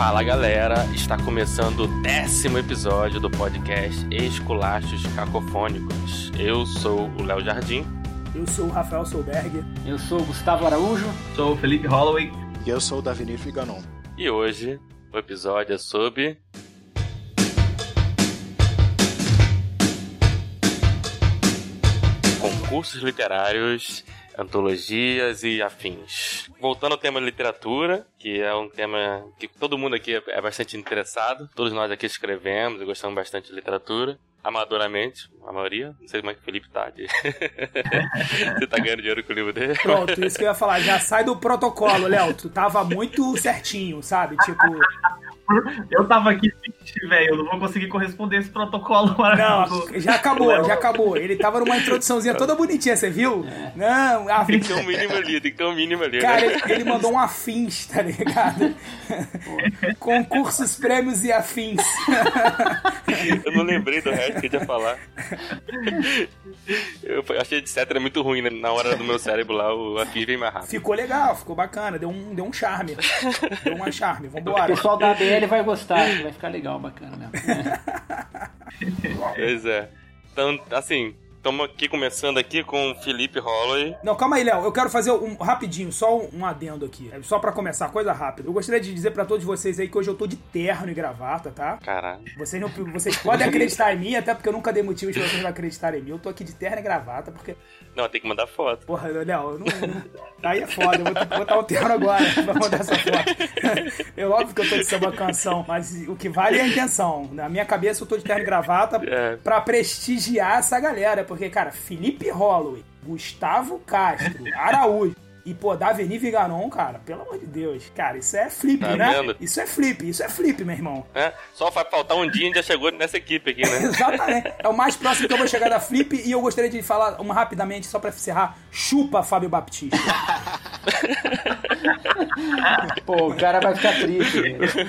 Fala galera, está começando o décimo episódio do podcast Esculachos Cacofônicos. Eu sou o Léo Jardim. Eu sou o Rafael Solberg. Eu sou o Gustavo Araújo. Sou o Felipe Holloway. E eu sou o Davinir Figanon. E hoje o episódio é sobre. Concursos literários antologias e afins. Voltando ao tema literatura, que é um tema que todo mundo aqui é bastante interessado. Todos nós aqui escrevemos e gostamos bastante de literatura. Amadoramente, a maioria. Não sei como é que o Felipe tá. De... Você tá ganhando dinheiro com o livro dele? Pronto, isso que eu ia falar. Já sai do protocolo, Léo. Tu tava muito certinho, sabe? Tipo. Eu tava aqui velho, eu não vou conseguir corresponder esse protocolo maravilhoso. Não, já acabou, já acabou. Ele tava numa introduçãozinha toda bonitinha, você viu? É. Não, a... Tem que ter um mínimo ali, tem que ter um mínimo ali. Cara, né? ele, ele, mandou um afins, tá ligado? Concursos, prêmios e afins. eu não lembrei do resto que ele ia falar. Eu achei etc era muito ruim, né? Na hora do meu cérebro lá, o afins vem mais rápido. Ficou legal, ficou bacana, deu um, deu um charme. Deu um charme, vambora. O pessoal da ABL vai gostar, vai ficar legal, bacana mesmo. pois é. Então, assim, Estamos aqui começando aqui com o Felipe Holloway. Não, calma aí, Léo. Eu quero fazer um rapidinho, só um, um adendo aqui. Só para começar, coisa rápida. Eu gostaria de dizer para todos vocês aí que hoje eu tô de terno e gravata, tá? Caralho. Vocês, não, vocês podem acreditar em mim, até porque eu nunca dei motivos pra vocês não acreditarem em mim. Eu tô aqui de terno e gravata, porque. Não, tem que mandar foto. Porra, Léo, não, aí é foda. Eu vou ter que botar o terno agora pra mandar essa foto. É óbvio que eu tô de samba canção, mas o que vale é a intenção. Na minha cabeça eu tô de terno e gravata é. pra prestigiar essa galera, porque, cara, Felipe Holloway, Gustavo Castro, Araújo. E, pô, Daveni Viganon, cara, pelo amor de Deus. Cara, isso é flip, tá né? Vendo? Isso é flip, isso é flip, meu irmão. É, só vai faltar um dia e já chegou nessa equipe aqui, né? Exatamente. É o mais próximo que eu vou chegar da flip e eu gostaria de falar uma rapidamente, só pra encerrar, chupa Fábio Baptista. Pô, o cara vai ficar triste.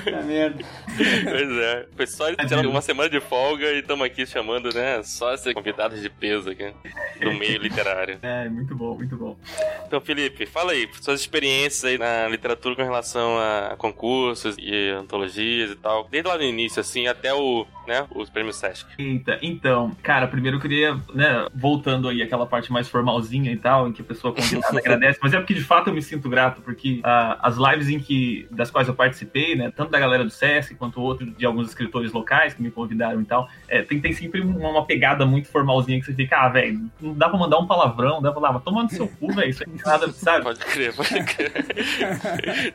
Tá merda. Pois é. Foi só ele tirando uma semana de folga e estamos aqui chamando, né? Só esses convidados de peso aqui do meio literário. É, muito bom, muito bom. Então, Felipe, fala aí, suas experiências aí na literatura com relação a concursos e antologias e tal. Desde lá no início, assim, até o, né, os prêmios Sesc. Eita, então, cara, primeiro eu queria, né, voltando aí aquela parte mais formalzinha e tal, em que a pessoa convidada agradece, mas é porque de fato eu me sinto grato, porque uh, as lives em que, das quais eu participei, né, tanto da galera do Sesc quanto outro de alguns escritores locais que me convidaram e tal, é, tem, tem sempre uma, uma, pegada muito formalzinha que você fica, ah, velho, não dá pra mandar um palavrão, dá pra falar, toma no seu cu, velho, isso aí nada, sabe? Pode crer, pode crer.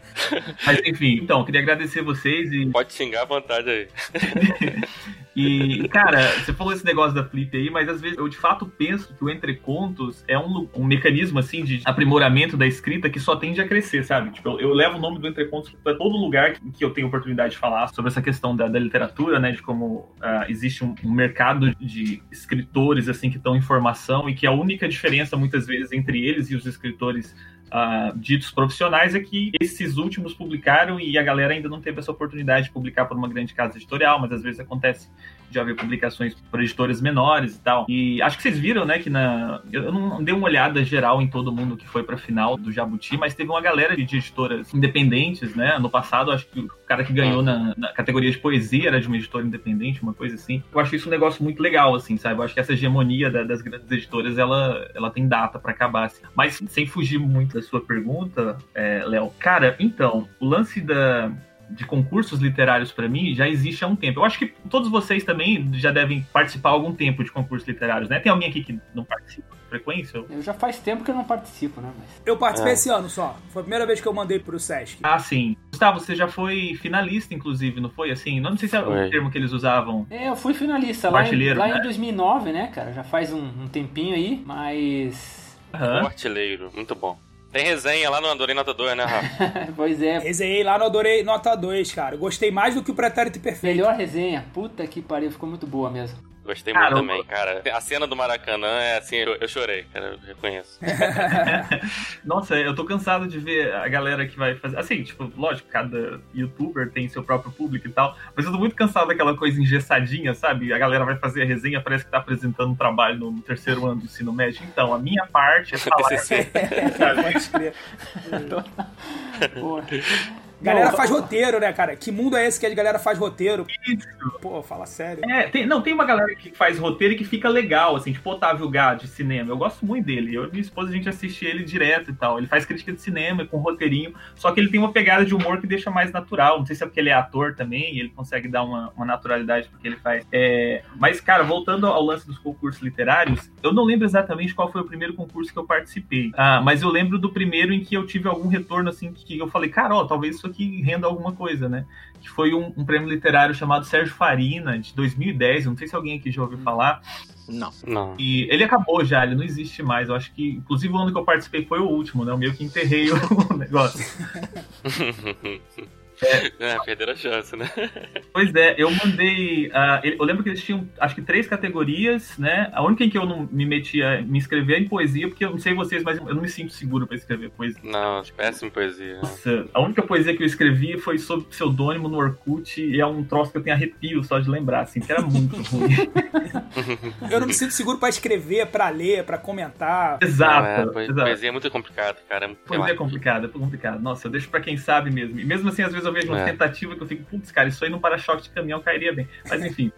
Mas enfim, então, queria agradecer vocês e. Pode xingar à vontade aí. E, cara, você falou esse negócio da Flip aí, mas às vezes eu de fato penso que o Entre Contos é um, um mecanismo, assim, de aprimoramento da escrita que só tende a crescer, sabe? Tipo, eu, eu levo o nome do Entre Contos para todo lugar que, que, eu tenho oportunidade de falar sobre essa questão da, da literatura, né? De como uh, existe um, um, mercado de escritores, assim, que estão em formação e que a única diferença, muitas vezes, entre eles e os escritores uh, ditos profissionais é que esses últimos publicaram e a galera ainda não teve essa oportunidade de publicar por uma grande casa editorial, mas às vezes acontece de haver publicações por editoras menores e tal. E acho que vocês viram, né, que na. Eu não dei uma olhada geral em todo mundo que foi pra final do Jabuti, mas teve uma galera de editoras independentes, né? No passado, acho que o cara que ganhou na, na categoria de poesia era de uma editora independente, uma coisa assim. Eu acho isso um negócio muito legal, assim, sabe? Eu acho que essa hegemonia da, das grandes editoras, ela, ela tem data para acabar, assim. Mas sem fugir muito da sua pergunta, é, Léo, cara, então, o lance da de concursos literários para mim já existe há um tempo. Eu acho que todos vocês também já devem participar há algum tempo de concursos literários, né? Tem alguém aqui que não participa com frequência? Eu já faz tempo que eu não participo, né? Mas... Eu participei é. esse ano só. Foi a primeira vez que eu mandei pro Sesc. Ah, sim. Gustavo, você já foi finalista, inclusive, não foi? Assim, não sei se é foi. o termo que eles usavam. É, eu fui finalista lá, em, lá né? em 2009, né, cara? Já faz um, um tempinho aí, mas... Uhum. Um artilheiro, muito bom. Tem resenha lá no Adorei Nota 2, né, Rafa? pois é. Resenhei lá no Adorei Nota 2, cara. Gostei mais do que o Pretérito Perfeito. Melhor resenha. Puta que pariu, ficou muito boa mesmo. Gostei muito também, cara. A cena do Maracanã é assim, eu, eu chorei, cara, eu reconheço. Nossa, eu tô cansado de ver a galera que vai fazer. Assim, tipo, lógico, cada youtuber tem seu próprio público e tal, mas eu tô muito cansado daquela coisa engessadinha, sabe? A galera vai fazer a resenha, parece que tá apresentando um trabalho no terceiro ano do ensino médio. Então, a minha parte é falar. Pode crer. Galera não, faz roteiro, né, cara? Que mundo é esse que a galera faz roteiro? Isso. Pô, fala sério. É, tem, não, tem uma galera que faz roteiro e que fica legal, assim, tipo Otávio Gá de cinema. Eu gosto muito dele. Eu e minha esposa, a gente assiste ele direto e tal. Ele faz crítica de cinema com roteirinho, só que ele tem uma pegada de humor que deixa mais natural. Não sei se é porque ele é ator também, e ele consegue dar uma, uma naturalidade porque ele faz. É... Mas, cara, voltando ao lance dos concursos literários, eu não lembro exatamente qual foi o primeiro concurso que eu participei. Ah, mas eu lembro do primeiro em que eu tive algum retorno, assim, que eu falei, cara, ó, talvez isso aqui renda alguma coisa, né? Que foi um, um prêmio literário chamado Sérgio Farina, de 2010. Eu não sei se alguém aqui já ouviu falar. Não. não. E ele acabou já, ele não existe mais. Eu acho que, inclusive, o ano que eu participei foi o último, né? Eu meio que enterrei o negócio. É, é perderam a chance, né? Pois é, eu mandei. Uh, eu lembro que eles tinham, acho que três categorias, né? A única em que eu não me metia me inscrever é em poesia, porque eu não sei vocês, mas eu não me sinto seguro para escrever poesia. Não, péssimo poesia. Nossa, a única poesia que eu escrevi foi sob pseudônimo no Orkut e é um troço que eu tenho arrepio só de lembrar, assim, que era muito ruim. eu não me sinto seguro para escrever, para ler, para comentar. Exato. Não, é, exato. Poesia é muito complicado, cara. É poesia é complicado, é complicado. Nossa, eu deixo para quem sabe mesmo. E mesmo assim, às vezes eu vejo uma é. tentativa que eu fico, putz, cara, isso aí no para-choque de caminhão cairia bem. Mas enfim.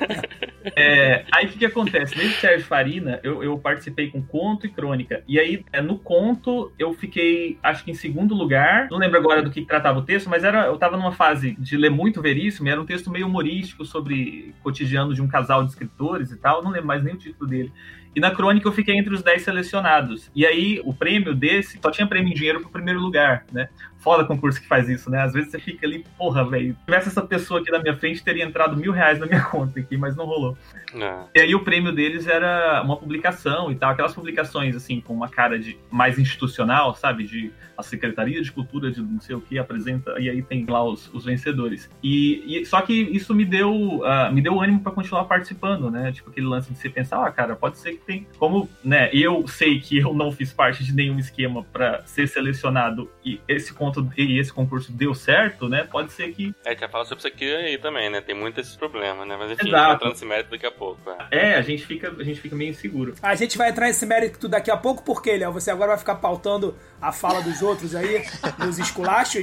é, aí o que, que, acontece? Nesse Sérgio Farina, eu, eu, participei com conto e crônica. E aí, é, no conto, eu fiquei, acho que em segundo lugar. Não lembro agora do que tratava o texto, mas era, eu tava numa fase de ler muito veríssimo, era um texto meio humorístico sobre cotidiano de um casal de escritores e tal. Não lembro mais nem o título dele. E na crônica eu fiquei entre os 10 selecionados. E aí o prêmio desse só tinha prêmio em dinheiro pro primeiro lugar, né? Foda concurso que faz isso, né? Às vezes você fica ali, porra, velho. Se tivesse essa pessoa aqui na minha frente, teria entrado mil reais na minha conta aqui, mas não rolou. Não. E aí o prêmio deles era uma publicação e tal, aquelas publicações assim, com uma cara de mais institucional, sabe? De a Secretaria de Cultura de não sei o que apresenta, e aí tem lá os, os vencedores. E, e, só que isso me deu, uh, me deu ânimo para continuar participando, né? Tipo aquele lance de você pensar, ah, cara, pode ser que tem. Como, né, eu sei que eu não fiz parte de nenhum esquema para ser selecionado e esse conto e esse concurso deu certo, né? Pode ser que. É, que falar sobre isso aqui aí também, né? Tem muitos esses problemas, né? Mas enfim, Exato. entrando nesse mérito daqui a pouco. É. é, a gente fica, a gente fica meio inseguro. A gente vai entrar nesse mérito daqui a pouco, porque, Léo, você agora vai ficar pautando a fala dos outros aí, nos esculachos.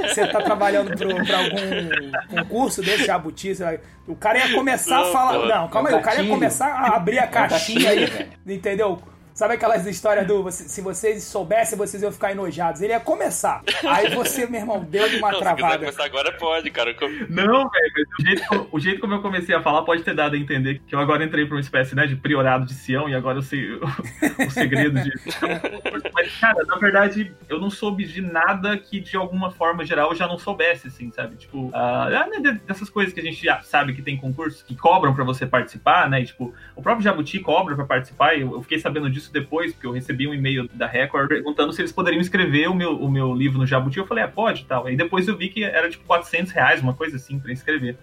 Você tá trabalhando pro, pra algum concurso desse, jabuti, o cara ia começar a falar. Não, calma aí, o cara ia começar a abrir a caixinha aí, entendeu? Sabe aquelas histórias do se vocês soubessem, vocês iam ficar enojados? Ele ia começar. Aí você, meu irmão, deu de uma não, travada. Se começar agora, pode, cara. Não, velho, o jeito, o jeito como eu comecei a falar pode ter dado a entender que eu agora entrei pra uma espécie né, de priorado de Sião e agora eu sei o, o segredo de. Mas, cara, na verdade, eu não soube de nada que de alguma forma geral eu já não soubesse, assim, sabe? Tipo, uh, dessas coisas que a gente já sabe que tem concursos que cobram pra você participar, né? E, tipo, o próprio Jabuti cobra pra participar, e eu, eu fiquei sabendo disso isso depois, porque eu recebi um e-mail da Record perguntando se eles poderiam escrever o meu, o meu livro no Jabuti. Eu falei, ah, pode tal. Aí depois eu vi que era tipo 400 reais, uma coisa assim, para escrever.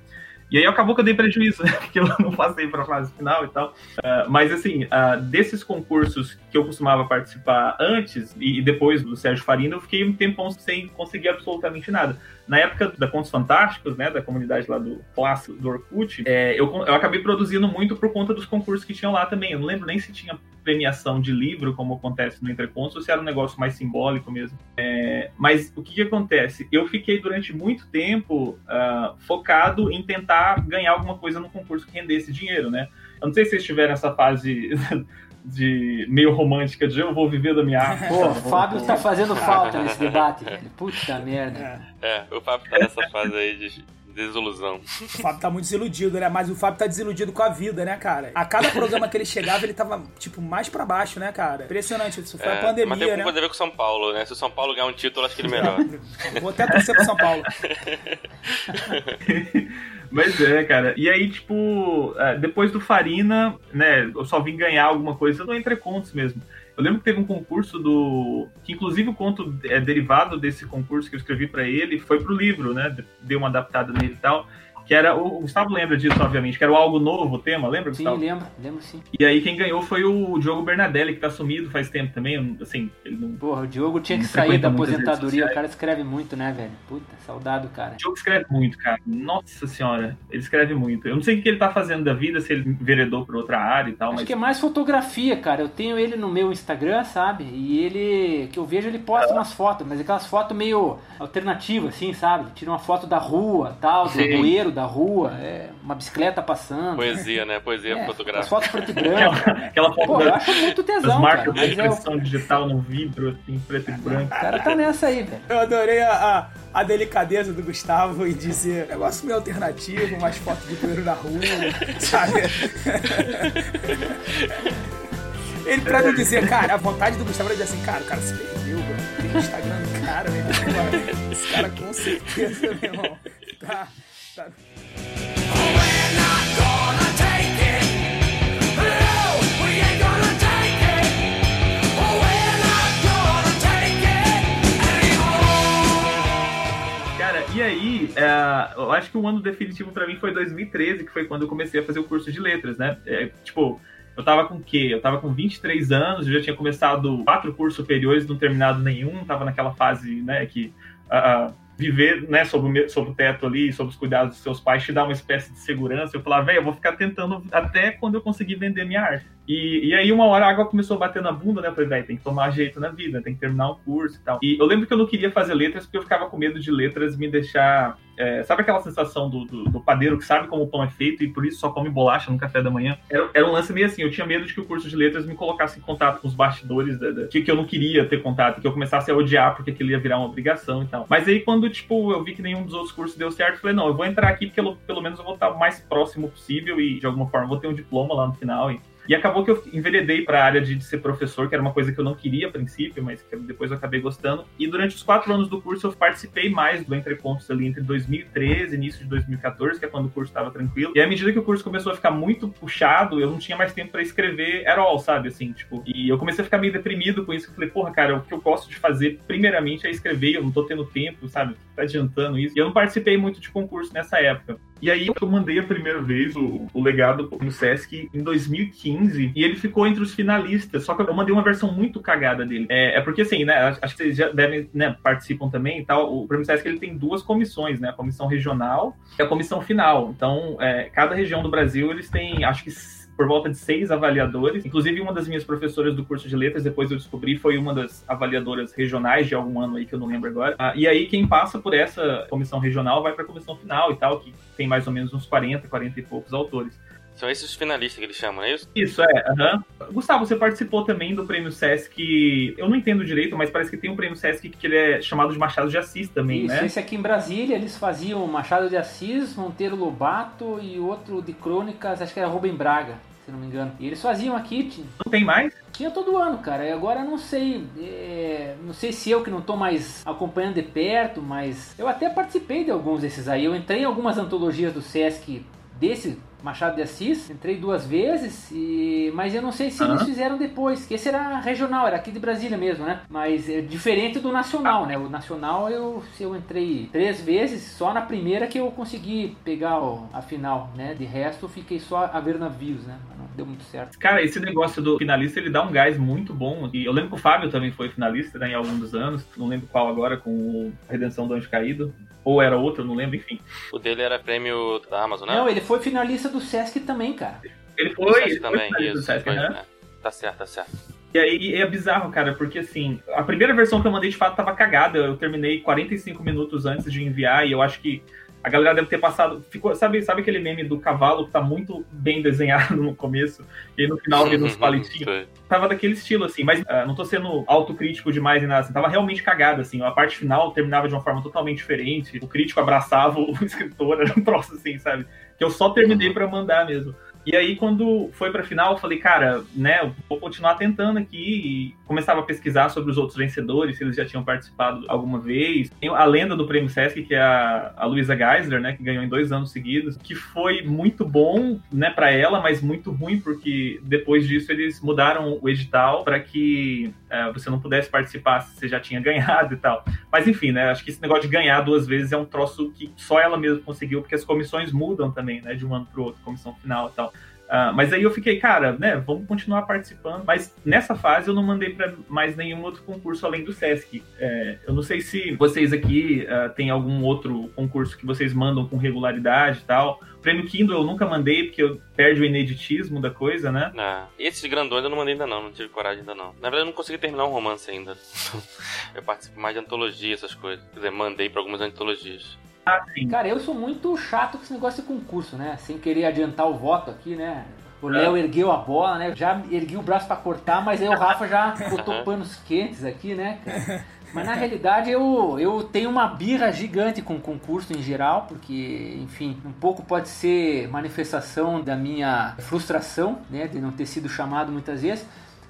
E aí acabou que eu dei prejuízo, né? Porque eu não passei para a fase final e tal. Uh, mas assim, uh, desses concursos que eu costumava participar antes e depois do Sérgio Farina, eu fiquei um tempão sem conseguir absolutamente nada. Na época da Contos Fantásticos, né, da comunidade lá do clássico do Orkut, é, eu, eu acabei produzindo muito por conta dos concursos que tinham lá também. Eu não lembro nem se tinha premiação de livro, como acontece no Entrecontos, ou se era um negócio mais simbólico mesmo. É, mas o que, que, acontece? Eu fiquei durante muito tempo uh, focado em tentar ganhar alguma coisa no concurso que rendesse dinheiro, né? Eu não sei se vocês tiveram essa fase de meio romântica de eu vou viver da minha arte. Pô, o Fábio tá fazendo falta nesse debate. Puta merda. É, o Fábio tá nessa fase aí de desilusão. O Fábio tá muito desiludido, né? Mas o Fábio tá desiludido com a vida, né, cara? A cada programa que ele chegava, ele tava, tipo, mais pra baixo, né, cara? Impressionante. Isso foi é, a pandemia, mas tem né? Mas ver com o São Paulo, né? Se o São Paulo ganhar um título, acho que ele melhor. Vou até torcer pro São Paulo. Mas é, cara. E aí, tipo, é, depois do Farina, né, eu só vim ganhar alguma coisa no Entre Contos mesmo. Eu lembro que teve um concurso do. que inclusive o conto é derivado desse concurso que eu escrevi para ele foi pro livro, né? Deu uma adaptada nele e tal que era. O Gustavo lembra disso, obviamente, que era o algo novo o tema, lembra, sim, Gustavo? Sim, lembro, lembro sim. E aí quem ganhou foi o Diogo Bernadelli, que tá sumido faz tempo também. Assim, ele não. Porra, o Diogo tinha que sair da aposentadoria. O cara escreve muito, né, velho? Puta, saudado, cara. O Diogo escreve muito, cara. Nossa senhora, ele escreve muito. Eu não sei o que ele tá fazendo da vida, se ele veredou pra outra área e tal. Acho mas... que é mais fotografia, cara. Eu tenho ele no meu Instagram, sabe? E ele. que eu vejo, ele posta umas fotos, mas aquelas fotos meio alternativas, assim, sabe? Tira uma foto da rua, tal, do Sim. bueiro da rua, é, uma bicicleta passando. Poesia, né? Poesia é, fotográfica. As fotos preto e branco. Aquela foto Pô, da, eu acho muito tesão, cara. Mas de impressão é o... digital no vidro, assim, preto e branco. O cara tá nessa aí, velho. Eu adorei a, a, a, delicadeza do Gustavo em dizer negócio meio alternativo, mais foto de bueiro na rua, sabe? Ele pra não dizer, cara, a vontade do Gustavo era dizer assim, cara, o cara se perdeu, bro. Tem Instagram do cara, meu irmão. Esse cara com certeza, meu irmão. Tá. tá. Cara, e aí, é, eu acho que o ano definitivo para mim foi 2013, que foi quando eu comecei a fazer o curso de letras, né? É, tipo, eu tava com o quê? Eu tava com 23 anos, eu já tinha começado quatro cursos superiores, não terminado nenhum, tava naquela fase, né, que uh, viver, né, sob o, sob o teto ali, sob os cuidados dos seus pais, te dá uma espécie de segurança. Eu falava, velho, eu vou ficar tentando até quando eu conseguir vender minha arte. E, e aí, uma hora a água começou a bater na bunda, né? Eu falei, velho, tem que tomar jeito na vida, tem que terminar um curso e tal. E eu lembro que eu não queria fazer letras porque eu ficava com medo de letras me deixar. É, sabe aquela sensação do, do, do, padeiro que sabe como o pão é feito e por isso só come bolacha no café da manhã? Era, era um lance meio assim, eu tinha medo de que o curso de letras me colocasse em contato com os bastidores da, da, que, que eu não queria ter contato, que eu começasse a odiar porque aquilo ia virar uma obrigação e tal. Mas aí, quando, tipo, eu vi que nenhum dos outros cursos deu certo, eu falei, não, eu vou entrar aqui porque eu, pelo menos eu vou estar o mais próximo possível e de alguma forma vou ter um diploma lá no final. E e acabou que eu enveredei para a área de, de, ser professor, que era uma coisa que eu não queria a princípio, mas que depois eu acabei gostando. E durante os quatro anos do curso eu participei mais do Entre ali entre 2013 e início de 2014, que é quando o curso estava tranquilo. E à medida que o curso começou a ficar muito puxado, eu não tinha mais tempo para escrever at all, sabe? Assim, tipo. E eu comecei a ficar meio deprimido com isso. Eu falei, porra, cara, o que eu gosto de fazer primeiramente é escrever, eu não tô tendo tempo, sabe? Tá adiantando isso. E eu não participei muito de concurso nessa época. E aí eu mandei a primeira vez o, o legado no Sesc em 2015 e ele ficou entre os finalistas. Só que eu mandei uma versão muito cagada dele. É, é porque assim, né? Acho que vocês já devem, né, participam também e tal. O Prêmio Sesc ele tem duas comissões, né? A comissão regional e a comissão final. Então, é, cada região do Brasil eles têm, acho que por volta de seis avaliadores. Inclusive, uma das minhas professoras do curso de letras, depois eu descobri, foi uma das avaliadoras regionais de algum ano aí que eu não lembro agora. Ah, e aí, quem passa por essa comissão regional vai para a comissão final e tal, que tem mais ou menos uns 40, 40 e poucos autores. São esses finalistas que eles chamam, é isso? Isso, é. Uhum. Gustavo, você participou também do prêmio Sesc. Eu não entendo direito, mas parece que tem um prêmio Sesc que ele é chamado de Machado de Assis também, isso, né? Esse aqui em Brasília, eles faziam Machado de Assis, Monteiro Lobato e outro de crônicas, acho que era Rubem Braga se não me engano. E eles faziam aqui. Tinha... Não tem mais? Tinha todo ano, cara. E agora não sei. É... Não sei se eu que não tô mais acompanhando de perto, mas eu até participei de alguns desses aí. Eu entrei em algumas antologias do Sesc desse Machado de Assis, entrei duas vezes, e... mas eu não sei se uhum. eles fizeram depois, que esse era regional, era aqui de Brasília mesmo, né? Mas é diferente do nacional, né? O nacional eu, eu entrei três vezes, só na primeira que eu consegui pegar o, a final, né? De resto eu fiquei só a ver navios, né? Não deu muito certo. Cara, esse negócio do finalista ele dá um gás muito bom. E eu lembro que o Fábio também foi finalista né, em algum dos anos, não lembro qual agora, com o Redenção do Anjo Caído ou era outro, não lembro, enfim. O dele era prêmio da Amazon, né? Não, ele foi finalista do Sesc também, cara. Ele foi, ele também, foi isso. Sesc, foi, né? Tá certo, tá certo. E aí é bizarro, cara, porque assim, a primeira versão que eu mandei de fato tava cagada. Eu terminei 45 minutos antes de enviar e eu acho que a galera deve ter passado. Ficou, sabe, sabe aquele meme do cavalo que tá muito bem desenhado no começo e no final vem uns palitinhos? Tava daquele estilo, assim, mas uh, não tô sendo autocrítico demais e nada, assim, tava realmente cagado, assim. A parte final terminava de uma forma totalmente diferente. O crítico abraçava o escritor, era um troço assim, sabe? Que eu só terminei para mandar mesmo. E aí, quando foi pra final, eu falei, cara, né, vou continuar tentando aqui. E começava a pesquisar sobre os outros vencedores, se eles já tinham participado alguma vez. Tem a lenda do Prêmio Sesc, que é a, a Luísa Geisler, né, que ganhou em dois anos seguidos, que foi muito bom, né, pra ela, mas muito ruim, porque depois disso eles mudaram o edital para que é, você não pudesse participar se você já tinha ganhado e tal. Mas enfim, né, acho que esse negócio de ganhar duas vezes é um troço que só ela mesma conseguiu, porque as comissões mudam também, né, de um ano pro outro, comissão final e tal. Uh, mas aí eu fiquei, cara, né, vamos continuar participando. Mas nessa fase eu não mandei para mais nenhum outro concurso além do SESC. É, eu não sei se vocês aqui uh, têm algum outro concurso que vocês mandam com regularidade e tal. Prêmio Kindle eu nunca mandei, porque eu perde o ineditismo da coisa, né? Ah, esses grandões eu não mandei ainda não, não tive coragem ainda não. Na verdade eu não consegui terminar um romance ainda. eu participo mais de antologia, essas coisas. Quer dizer, mandei para algumas antologias. Cara, eu sou muito chato com esse negócio de concurso, né? Sem querer adiantar o voto aqui, né? O Léo é. ergueu a bola, né? Já ergui o braço para cortar, mas aí o Rafa já botou panos quentes aqui, né, cara? Mas na realidade eu, eu tenho uma birra gigante com concurso em geral, porque, enfim, um pouco pode ser manifestação da minha frustração, né, de não ter sido chamado muitas vezes.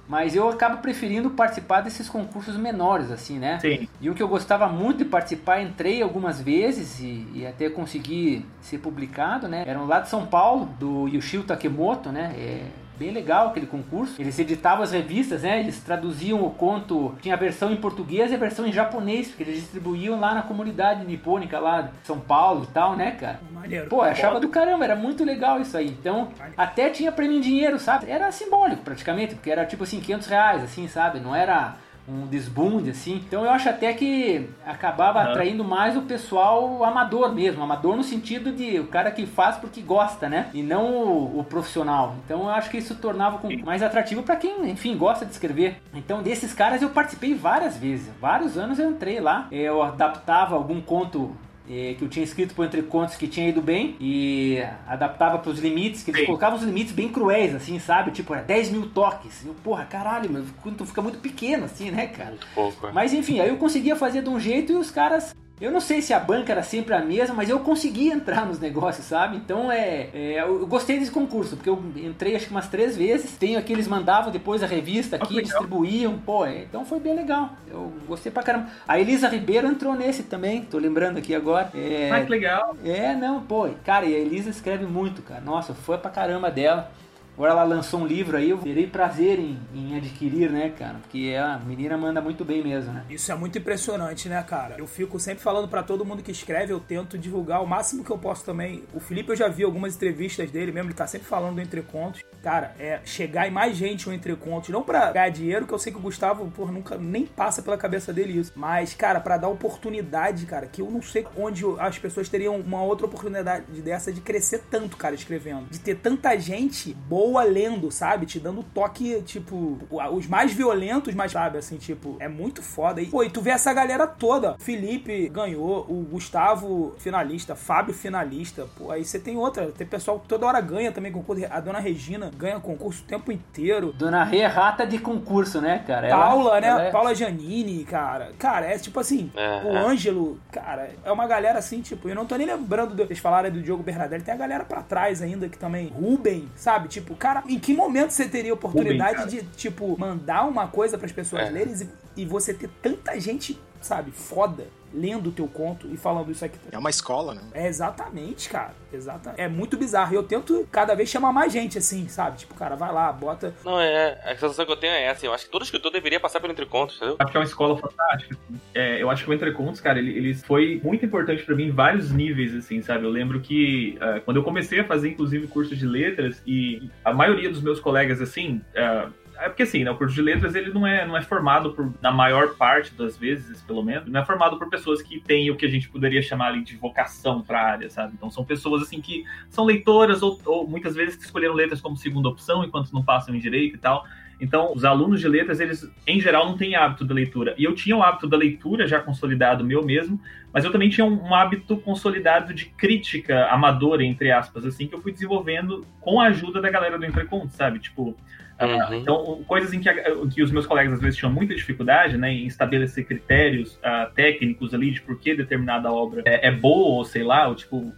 Mas eu acabo preferindo participar desses concursos menores, assim, né? Sim. E um que eu gostava muito de participar, entrei algumas vezes e, e até consegui ser publicado, né? Era lá de São Paulo, do Yoshio Takemoto, né? É, bem legal aquele concurso. Eles editavam as revistas, né? Eles traduziam o conto, tinha a versão em português e a versão em japonês, porque eles distribuíam lá na comunidade nipônica lá de São Paulo e tal, né, cara? Maneiro. Pô, achava do caramba, era muito legal isso aí. Então, até tinha prêmio em dinheiro, sabe? Era simbólico praticamente, porque era tipo assim, 500 reais, assim, sabe? Não era um desbunde, assim. Então eu acho até que acabava uhum. atraindo mais o pessoal amador mesmo. Amador no sentido de o cara que faz porque gosta, né? E não o, o profissional. Então eu acho que isso tornava mais atrativo para quem, enfim, gosta de escrever. Então desses caras eu participei várias vezes. Vários anos eu entrei lá. Eu adaptava algum conto que eu tinha escrito por Entre Contos que tinha ido bem e adaptava para os limites, que eles Sim. colocavam os limites bem cruéis, assim, sabe? Tipo, era 10 mil toques. Eu, porra, caralho, meu, tu fica muito pequeno, assim, né, cara? Pouco, é. Mas enfim, aí eu conseguia fazer de um jeito e os caras eu não sei se a banca era sempre a mesma, mas eu consegui entrar nos negócios, sabe? Então é, é, eu gostei desse concurso, porque eu entrei acho que umas três vezes. Tenho aqui, eles mandavam depois a revista aqui, distribuíam, pô, é, então foi bem legal. Eu gostei pra caramba. A Elisa Ribeiro entrou nesse também, tô lembrando aqui agora. É, ah, que legal. É, não, pô, cara, e a Elisa escreve muito, cara. Nossa, foi pra caramba dela. Agora ela lançou um livro aí, eu terei prazer em, em, adquirir, né, cara? Porque a menina manda muito bem mesmo, né? Isso é muito impressionante, né, cara? Eu fico sempre falando para todo mundo que escreve, eu tento divulgar o máximo que eu posso também. O Felipe, eu já vi algumas entrevistas dele mesmo, ele tá sempre falando do Entre Contos. Cara, é chegar em mais gente no Entre Contos, não pra ganhar dinheiro, que eu sei que o Gustavo, por nunca nem passa pela cabeça dele isso. Mas, cara, para dar oportunidade, cara, que eu não sei onde as pessoas teriam uma outra oportunidade dessa de crescer tanto, cara, escrevendo. De ter tanta gente boa boa lendo, sabe? Te dando toque, tipo, os mais violentos, mas sabe, assim, tipo, é muito foda. E, pô, e tu vê essa galera toda. Felipe ganhou, o Gustavo finalista, Fábio finalista. Pô, aí você tem outra. Tem pessoal que toda hora ganha também concurso. A dona Regina ganha concurso o tempo inteiro. Dona Rê é rata de concurso, né, cara? Ela, Paula, né? É... Paula Janine, cara. Cara, é tipo assim, é, o é. Ângelo, cara, é uma galera assim, tipo, eu não tô nem lembrando, de, vocês falaram do Diogo Bernadelli, tem a galera pra trás ainda que também, Ruben, sabe? Tipo, cara, em que momento você teria oportunidade de, tipo, mandar uma coisa para as pessoas é. lerem e, e você ter tanta gente, sabe, foda lendo o teu conto e falando isso aqui. É uma escola, né? É exatamente, cara. Exatamente. É muito bizarro. Eu tento cada vez chamar mais gente assim, sabe? Tipo, cara, vai lá, bota. Não, é. A sensação que eu tenho é essa. Eu acho que todo escritor deveria passar pelo Entrecontos, entendeu? Acho que é uma escola fantástica. É, eu acho que o Entrecontos, cara, ele, ele foi muito importante para mim em vários níveis, assim, sabe? Eu lembro que uh, quando eu comecei a fazer, inclusive, curso de letras, e a maioria dos meus colegas, assim. Uh, é porque assim, né, o curso de letras ele não é, não é formado por, na maior parte das vezes, pelo menos, não é formado por pessoas que têm o que a gente poderia chamar ali de vocação para a área, sabe? Então são pessoas assim que são leitoras ou, ou muitas vezes que escolheram letras como segunda opção enquanto não passam em direito e tal. Então, os alunos de letras, eles, em geral, não têm hábito da leitura. E eu tinha o hábito da leitura já consolidado meu mesmo, mas eu também tinha um, um, hábito consolidado de crítica amadora, entre aspas, assim, que eu fui desenvolvendo com a ajuda da galera do Entreconto, sabe? Tipo, Uhum. Então, coisas em que, que, os meus colegas às vezes tinham muita dificuldade né, em estabelecer critérios uh, técnicos ali de por que determinada obra é, é, boa, ou sei lá, ou tipo,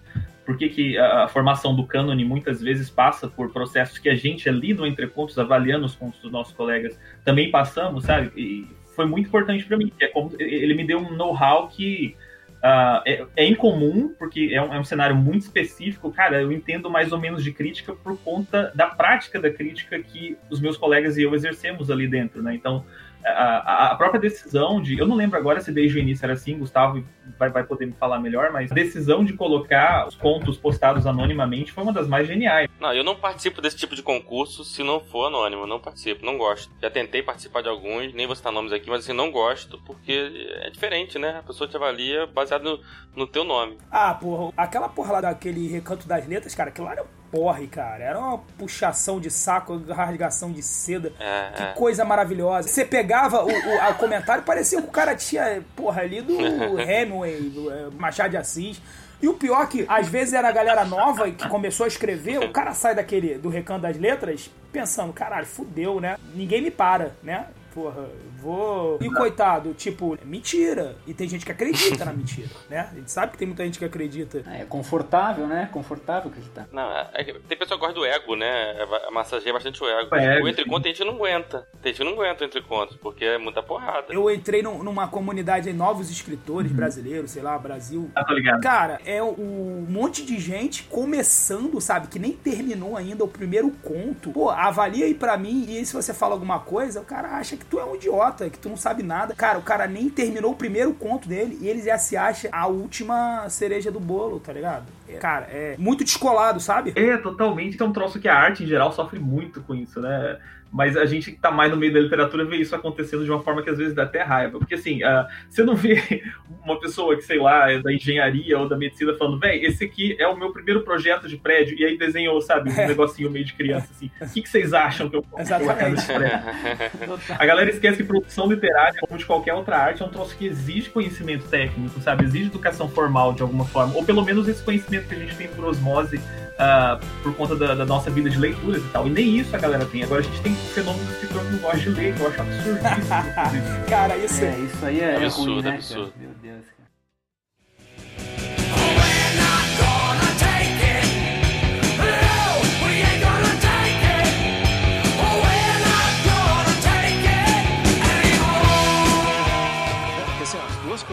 por que, que a, formação do cânone muitas vezes passa por processos que a gente ali no Entre Contos, avaliando os contos dos nossos colegas, também passamos, sabe? E foi muito importante para mim. É como, ele me deu um know-how que Uh, é, é, incomum, porque é um, é um, cenário muito específico. Cara, eu entendo mais ou menos de crítica por conta da prática da crítica que os meus colegas e eu exercemos ali dentro, né? Então, a, a, própria decisão de. Eu não lembro agora se desde o início era assim, Gustavo vai, vai poder me falar melhor, mas a decisão de colocar os contos postados anonimamente foi uma das mais geniais. Não, eu não participo desse tipo de concurso se não for anônimo, não participo, não gosto. Já tentei participar de alguns, nem vou citar nomes aqui, mas assim, não gosto, porque é diferente, né? A pessoa te avalia baseado no, no teu nome. Ah, porra, aquela porra lá daquele recanto das letras, cara, aquilo lá era porre, cara. Era uma puxação de saco, rasgação de seda. É, que é. coisa maravilhosa. Você pegava o, o, comentário, parecia que o cara tinha, porra, ali do Hemingway, do é, Machado de Assis. E o pior que, às vezes, era a galera nova que começou a escrever, o cara sai daquele, do recanto das letras, pensando, caralho, fudeu, né? Ninguém me para, né? Porra, vou. E coitado, tipo, mentira. E tem gente que acredita na mentira, né? A gente sabe que tem muita gente que acredita. É confortável, né? Confortável acreditar. Não, é, é tem pessoa que gosta do ego, né? É, massageia bastante o ego. É, o entre contos a gente não aguenta. Tem gente que não aguenta o entre contos, porque é muita porrada. Eu entrei numa comunidade de novos escritores uhum. brasileiros, sei lá, Brasil. Ah, tô ligado. Cara, é um monte de gente começando, sabe? Que nem terminou ainda o primeiro conto. Pô, avalia aí pra mim e aí se você fala alguma coisa, o cara acha que tu é um idiota, que tu não sabe nada. Cara, o cara nem terminou o primeiro conto dele e ele já se acha a última cereja do bolo, tá ligado? É, cara, é muito descolado, sabe? É, totalmente. É um troço que a arte em geral sofre muito com isso, né? Mas a gente que tá mais no meio da literatura vê isso acontecendo de uma forma que às vezes dá até raiva. Porque assim, uh, você não vê uma pessoa que, sei lá, é da engenharia ou da medicina falando, véi, esse aqui é o meu primeiro projeto de prédio, e aí desenhou, sabe, um é. negocinho meio de criança assim. O que, que vocês acham que eu posso prédio? a galera esquece que produção literária, como de qualquer outra arte, é um troço que exige conhecimento técnico, sabe? Exige educação formal de alguma forma, ou pelo menos esse conhecimento que a gente tem por osmose uh, por conta da, da, nossa vida de leituras e tal. E nem isso a galera tem. Agora a gente tem o fenômeno do escritor que não gosta de ler, que eu acho absurdíssimo. cara, isso é, isso aí é, é absurdo, ruim, né, absurdo. Meu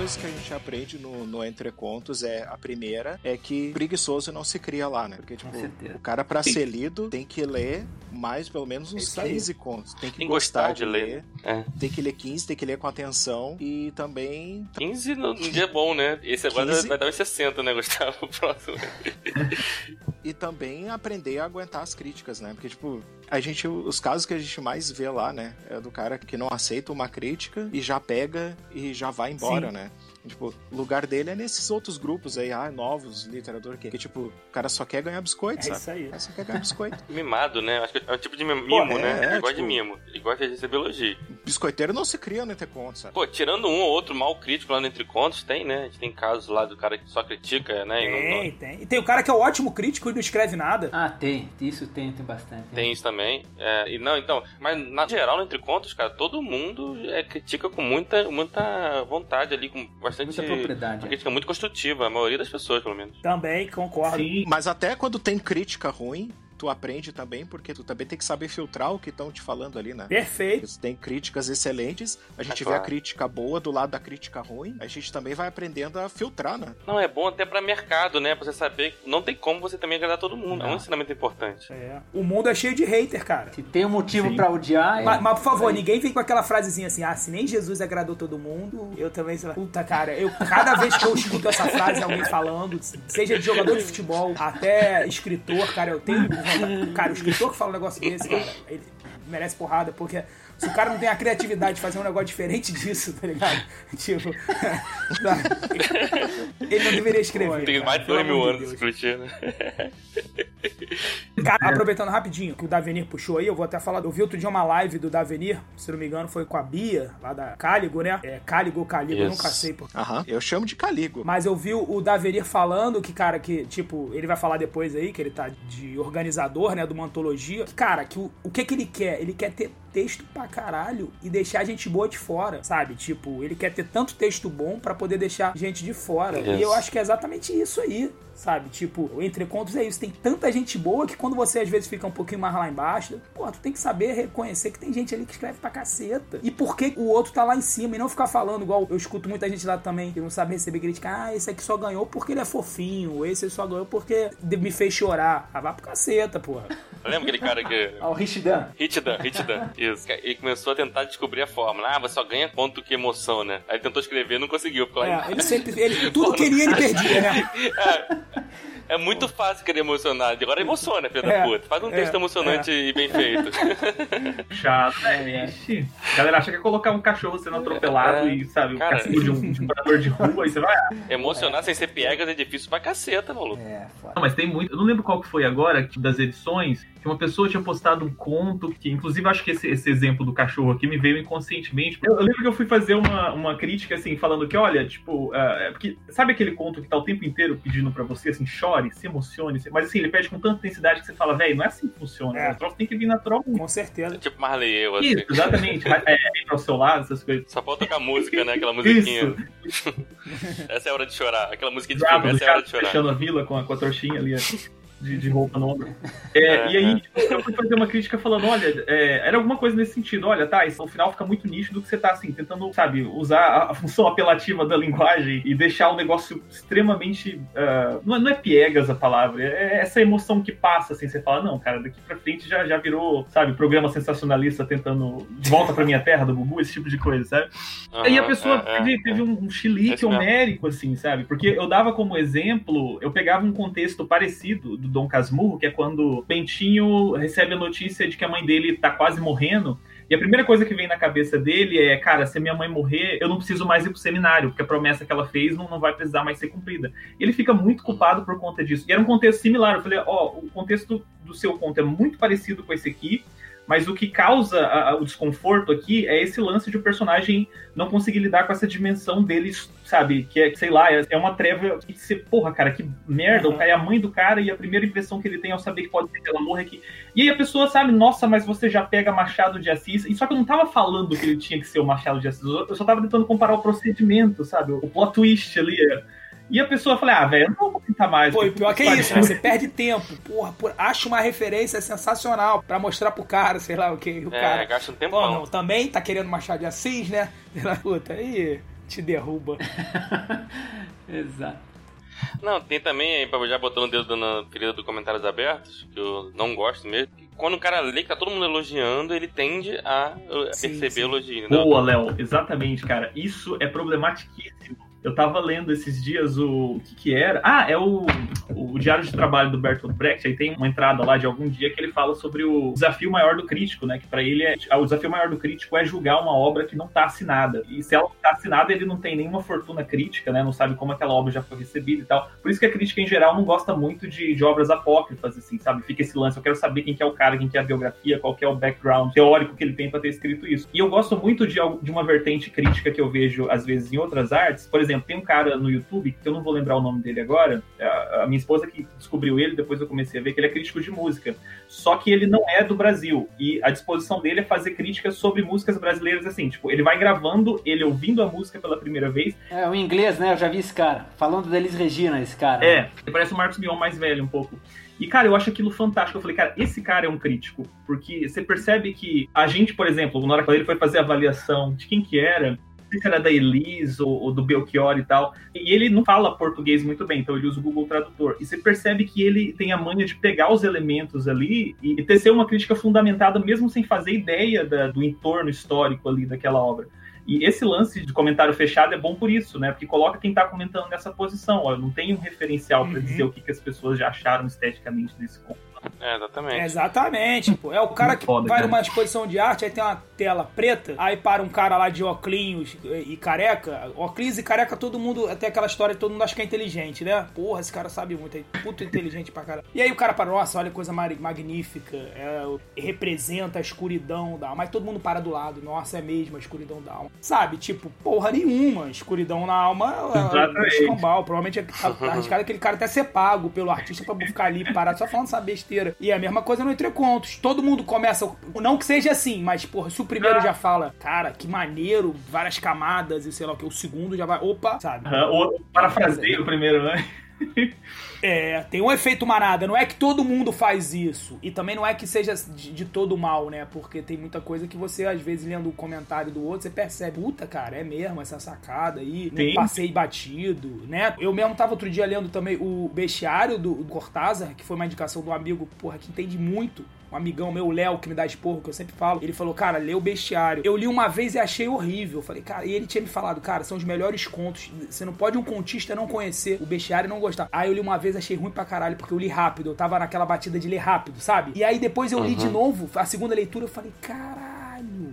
coisas que a gente aprende no, no Entre Contos é a primeira é que preguiçoso não se cria lá, né? Porque, tipo, o cara para ser lido tem que ler mais pelo menos uns 15 contos. Tem que tem gostar, de ler. ler. É. Tem que ler 15, tem que ler com atenção e também. 15 no dia é bom, né? Esse agora 15... vai dar uns 60, né, Gustavo? O próximo. e também aprender a aguentar as críticas, né? Porque, tipo, a gente, os casos que a gente mais vê lá, né, é do cara que não aceita uma crítica e já pega e já vai embora, Sim. né? Tipo, o lugar dele é nesses outros grupos aí, ah, novos, literador, que, que tipo, o cara só quer ganhar biscoito, é sabe? Isso aí. O cara só quer ganhar biscoito. Mimado, né? Acho que é um tipo de mimo, Pô, é, né? Ele é, gosta tipo, de mimo. Ele gosta de receber elogio. Biscoiteiro não se cria no Entre Contos, sabe? Pô, tirando um ou outro mal crítico lá no Entre Contos, tem, né? A gente tem casos lá do cara que só critica, né? Tem, não, não... tem. E tem o cara que é ótimo crítico e não escreve nada. Ah, tem. Isso tem, tem bastante. Tem isso também. É, e não, então, mas na geral, no Entre Contos, cara, todo mundo é, critica com muita, muita vontade ali, com bastante... Muita propriedade uma crítica muito construtiva, a maioria das pessoas, pelo menos. Também, concordo. Sim. Mas até quando tem crítica ruim, tu aprende também, porque tu também tem que saber filtrar o que estão te falando ali, né? Perfeito. tem críticas excelentes, a gente é vê claro. a crítica boa do lado da crítica ruim, a gente também vai aprendendo a filtrar, né? Não, é bom até para mercado, né? Pra você saber que não tem como você também agradar todo mundo. Não. É um ensinamento importante. É. O mundo é cheio de hater, cara. Se tem um motivo para odiar. É... Mas, mas, por favor, ninguém vem com aquela frasezinha assim: ah, se nem Jesus agradou todo mundo, eu também. Puta, cara, eu cada vez que eu escuto essa frase, alguém falando, seja de jogador de futebol até escritor, cara, eu tenho. Cara, o escritor que fala um negócio desse, cara, ele merece porrada, porque se o cara não tem a criatividade de fazer um negócio diferente disso, tá ligado? Tipo. ele não deveria escrever. Tem mais de dois mil anos né? Cara, aproveitando rapidinho que o Davenir puxou aí, eu vou até falar. Eu vi outro dia uma live do Davenir, se não me engano, foi com a Bia, lá da Cáligo, né? É, Cáligo ou Caligo, eu nunca sei. Pô. Aham, eu chamo de Caligo. Mas eu vi o Davenir falando que, cara, que, tipo, ele vai falar depois aí, que ele tá de organizador, né, de uma antologia. Que, cara, que o, o que que ele quer? Ele quer ter texto pra caralho e deixar gente boa de fora, sabe? Tipo, ele quer ter tanto texto bom para poder deixar gente de fora. E eu acho que é exatamente isso aí sabe? Tipo, o Entre Contos é isso. Tem tanta gente boa que quando você às vezes fica um pouquinho mais lá embaixo, pô, tu tem que saber reconhecer que tem gente ali que escreve pra caceta. E por que o outro tá lá em cima e não ficar falando igual eu escuto muita gente lá também que não sabe receber crítica. Ah, esse aqui só ganhou porque ele é fofinho. Esse só ganhou porque me fez chorar. Ah, vá pro caceta, porra. Lembra aquele cara que. Ah, o Richdan. Richdan, Richdan. Isso. Ele começou a tentar descobrir a fórmula. Ah, você só ganha ponto que emoção, né? Aí ele tentou escrever e não conseguiu. É, ele sempre. Ele, tudo queria, ele perdia, né? É. É muito fácil querer emocionar. Agora emociona, filho é, da puta. Faz um texto é, emocionante é. e bem feito. Chato, né? Ixi. Galera acha que é colocar um cachorro sendo atropelado é. e, sabe, Cara, um de um, de um morador de rua e você vai. Emocionar sem ser piegas é difícil pra caceta, maluco. É, foda. Não, mas tem muito. Eu não lembro qual que foi agora, das edições, que uma pessoa tinha postado um conto, que inclusive acho que esse, esse exemplo do cachorro aqui me veio inconscientemente. Eu, eu, lembro que eu fui fazer uma, uma crítica, assim, falando que, olha, tipo, uh, porque sabe aquele conto que tá o tempo inteiro pedindo para você, assim, chore, se emocione, mas assim, ele pede com tanta intensidade que você fala, velho, não é assim que funciona, é. o troço tem que vir natural. Com certeza. É tipo Marley eu, assim. Isso, exatamente. é, é pro seu lado, essas coisas. Só falta tocar música, né? Aquela musiquinha. essa é a hora de chorar. Aquela música de filme, essa é a hora de chorar. Fechando a vila com a, com a trouxinha ali de, de roupa no ombro. É, é, e aí tipo, eu fui fazer uma crítica falando, olha, é, era alguma coisa nesse sentido, olha, tá, isso, no final fica muito nítido que você tá assim, tentando, sabe, usar a, a função apelativa da linguagem e deixar o negócio extremamente. Uh, não, é, não, é piegas a palavra, é, é essa emoção que passa, assim, você fala, não, cara, daqui pra frente já, já virou, sabe, programa sensacionalista tentando de volta pra minha terra do Bubu, esse tipo de coisa, sabe? Uhum, aí a pessoa é, teve, teve um, um chilique homérico, assim, sabe? Porque eu dava como exemplo, eu pegava um contexto parecido do Dom Casmurro, que é quando Bentinho recebe a notícia de que a mãe dele tá quase morrendo. E a primeira coisa que vem na cabeça dele é, cara, se minha mãe morrer, eu não preciso mais ir pro seminário, porque a promessa que ela fez não, não vai precisar mais ser cumprida. E ele fica muito culpado por conta disso. E era um contexto similar. Eu falei, ó, oh, o contexto do seu conto é muito parecido com esse aqui, mas o que causa a, a, o desconforto aqui é esse lance de o personagem não conseguir lidar com essa dimensão deles, sabe? Que é, sei lá, é, é uma treva que você, porra, cara, que merda, uhum. o cara é a mãe do cara e a primeira impressão que ele tem ao saber que pode ser que ela morra aqui. E aí a pessoa sabe, nossa, mas você já pega Machado de Assis. E só que eu não tava falando que ele tinha que ser o Machado de Assis, eu só tava tentando comparar o procedimento, sabe? O plot twist ali. E a pessoa fala, ah, velho, eu não vou tentar mais. Pô, pior que é isso, né? Você perde tempo. Porra, por... acha uma referência sensacional pra mostrar pro cara, sei lá o que. O é, cara. gasta um tempo. Pô, não, também tá querendo Machado de Assis, né? Puta, aí te derruba. Exato. Não, tem também, já botando o dedo na ferida do comentários abertos, que eu não gosto mesmo. Quando o cara lê que tá todo mundo elogiando, ele tende a sim, perceber sim. elogio. Boa, Léo, exatamente, cara. Isso é problematiquíssimo eu tava lendo esses dias o, o que que era. Ah, é o, o Diário de Trabalho do Bertolt Brecht. Aí tem uma entrada lá de algum dia que ele fala sobre o desafio maior do crítico, né? Que para ele é o desafio maior do crítico é julgar uma obra que não tá assinada. E se ela tá assinada, ele não tem nenhuma fortuna crítica, né? Não sabe como aquela obra já foi recebida e tal. Por isso que a crítica em geral não gosta muito de, de obras apócrifas, assim, sabe? Fica esse lance, eu quero saber quem que é o cara, quem que é a biografia, qual que é o background teórico que ele tem para ter escrito isso. E eu gosto muito de, de uma vertente crítica que eu vejo às vezes em outras artes. Por exemplo, tem um cara no YouTube, que eu não vou lembrar o nome dele agora, a, a minha esposa que descobriu ele, depois eu comecei a ver que ele é crítico de música. Só que ele não é do Brasil. E a disposição dele é fazer críticas sobre músicas brasileiras assim. Tipo, ele vai gravando, ele ouvindo a música pela primeira vez. É, o inglês, né? Eu já vi esse cara. Falando da Elis Regina, esse cara. É, ele parece o Marcos Mion mais velho um pouco. E, cara, eu acho aquilo fantástico. Eu falei, cara, esse cara é um crítico. Porque você percebe que a gente, por exemplo, na hora que ele foi fazer a avaliação de quem que era, se era da Elis ou, ou, do Belchior e tal. E ele não fala português muito bem, então ele usa o Google Tradutor. E você percebe que ele tem a manha de pegar os elementos ali e tecer uma crítica fundamentada, mesmo sem fazer ideia da, do entorno histórico ali daquela obra. E esse lance de comentário fechado é bom por isso, né? Porque coloca quem está comentando nessa posição. Olha, não tem um referencial uhum. para dizer o que, que as pessoas já acharam esteticamente desse conto. É, exatamente. exatamente, pô. É o cara que Foda, vai cara. numa exposição de arte, aí tem uma tela preta, aí para um cara lá de óculos e careca. Óculos e careca, todo mundo. Até aquela história, todo mundo acha que é inteligente, né? Porra, esse cara sabe muito, é puto inteligente pra caralho. E aí o cara para, nossa, olha que coisa magnífica. É, representa a escuridão da alma. Aí todo mundo para do lado, nossa, é mesmo a escuridão da alma. Sabe, tipo, porra nenhuma. Escuridão na alma é escambau. Provavelmente é arriscado aquele cara até ser pago pelo artista pra ficar ali parado só falando essa besteira sexta-feira. E é a mesma coisa no Entre Contos. Todo mundo começa, não que seja assim, mas, porra, se o primeiro ah. já fala, cara, que maneiro, várias camadas e sei lá o que, o segundo já vai, opa, sabe? Uhum, ou parafraseio o primeiro, né? É, tem um efeito manada. Não é que todo mundo faz isso. E também não é que seja de, de, todo mal, né? Porque tem muita coisa que você, às vezes, lendo o comentário do outro, você percebe, puta, cara, é mesmo essa sacada aí. Não passei batido, né? Eu mesmo tava outro dia lendo também o bestiário do, do Cortázar, que foi uma indicação do amigo, porra, que entende muito um amigão meu, o Léo, que me dá esporro, que eu sempre falo, ele falou, cara, lê o bestiário. Eu li uma vez e achei horrível. Eu falei, cara, e ele tinha me falado, cara, são os melhores contos. Você não pode um contista não conhecer o bestiário e não gostar. Aí eu li uma vez, achei ruim pra caralho, porque eu li rápido. Eu tava naquela batida de ler rápido, sabe? E aí depois eu li uhum. de novo, a segunda leitura, eu falei, caralho.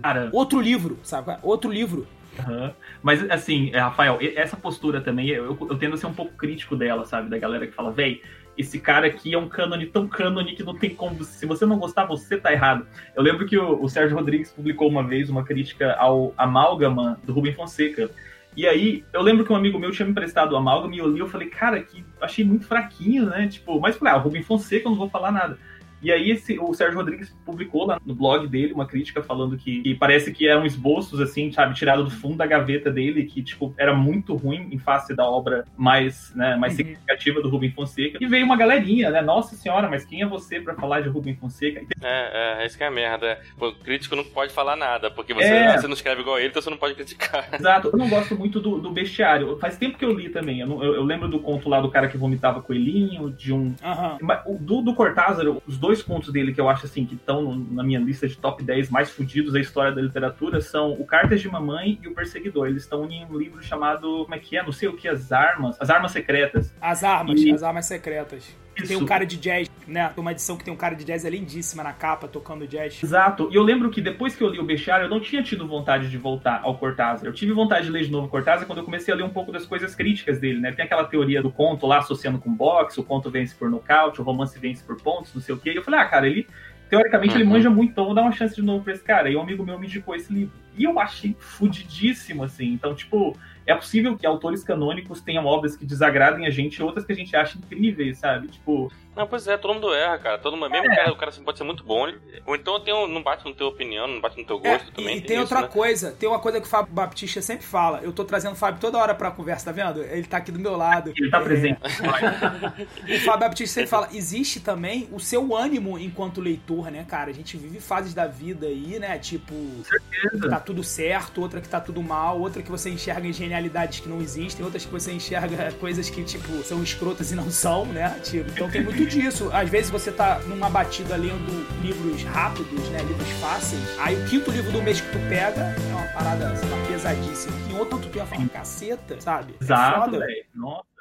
Cara. Outro livro, sabe? Outro livro. Uhum. Mas, assim, Rafael, essa postura também, eu, eu, tendo a ser um pouco crítico dela, sabe? Da galera que fala, véi, esse cara aqui é um cânone tão cânone que não tem como. Se você não gostar, você tá errado. Eu lembro que o, o Sérgio Rodrigues publicou uma vez uma crítica ao Amálgama do Rubem Fonseca. E aí, eu lembro que um amigo meu tinha me emprestado o Amálgama e eu li, eu falei, cara, que achei muito fraquinho, né? Tipo, mas falei, ah, o Rubem Fonseca eu não vou falar nada. E aí esse, o Sérgio Rodrigues publicou lá no blog dele uma crítica falando que, que, parece que eram esboços, assim, sabe, tirado do fundo da gaveta dele, que, tipo, era muito ruim em face da obra mais, né, mais uhum. significativa do Rubem Fonseca. E veio uma galerinha, né, nossa senhora, mas quem é você para falar de Rubem Fonseca? É, é, isso que é a merda. O crítico não pode falar nada, porque você, é... você não escreve igual ele, então você não pode criticar. Exato. Eu não gosto muito do, do bestiário. Faz tempo que eu li também. Eu, eu, eu, lembro do conto lá do cara que vomitava coelhinho, de um... Uhum. Do, do Cortázar, os dois contos dele que eu acho assim que estão na minha lista de top 10 mais fudidos da história da literatura são o Cartas de Mamãe e o Perseguidor. Eles estão em um livro chamado, como é que é? Não sei o que, as armas, as armas secretas. As armas, e... as armas secretas. Isso. Tem um cara de jazz, né? Tem uma edição que tem um cara de jazz é lindíssima na capa, tocando jazz. Exato. E eu lembro que depois que eu li o Bestiário, eu não tinha tido vontade de voltar ao Cortázar. Eu tive vontade de ler de novo o Cortázar quando eu comecei a ler um pouco das coisas críticas dele, né? Tem aquela teoria do conto lá associando com boxe, o conto vence por nocaute, o romance vence por pontos, não sei o quê. E eu falei, ah, cara, ele teoricamente uhum. ele manja muito, então vou dar uma chance de novo pra esse cara. E um amigo meu me indicou esse livro. E eu achei fudidíssimo, assim. Então, tipo, é possível que autores canônicos tenham obras que desagradem a gente e outras que a gente acha incríveis, sabe? Tipo, não, pois é, todo mundo erra, cara. Todo mundo, mesmo é. cara, o cara pode ser muito bom, ou então tem um, não bate no teu opinião, não bate no teu gosto é, também. E tem, tem outra né? coisa, tem uma coisa que o Fábio Baptista sempre fala. Eu tô trazendo o Fábio toda hora pra conversa, tá vendo? Ele tá aqui do meu lado. Ele tá é... presente. o Fábio Baptista sempre fala, existe também o seu ânimo enquanto leitor, né, cara? A gente vive fases da vida aí, né? Tipo, Certeza. tá tudo certo, outra que tá tudo mal, outra que você enxerga genialidades que não existem, outras que você enxerga coisas que, tipo, são escrotas e não são, né? Tipo, então tem muito disso. Às vezes você tá numa batida lendo livros rápidos, né? Livros fáceis. Aí o quinto livro do mês que tu pega é uma parada, sei lá, pesadíssima. E outro tu ia falar, caceta, sabe? É Exato, velho. Nossa.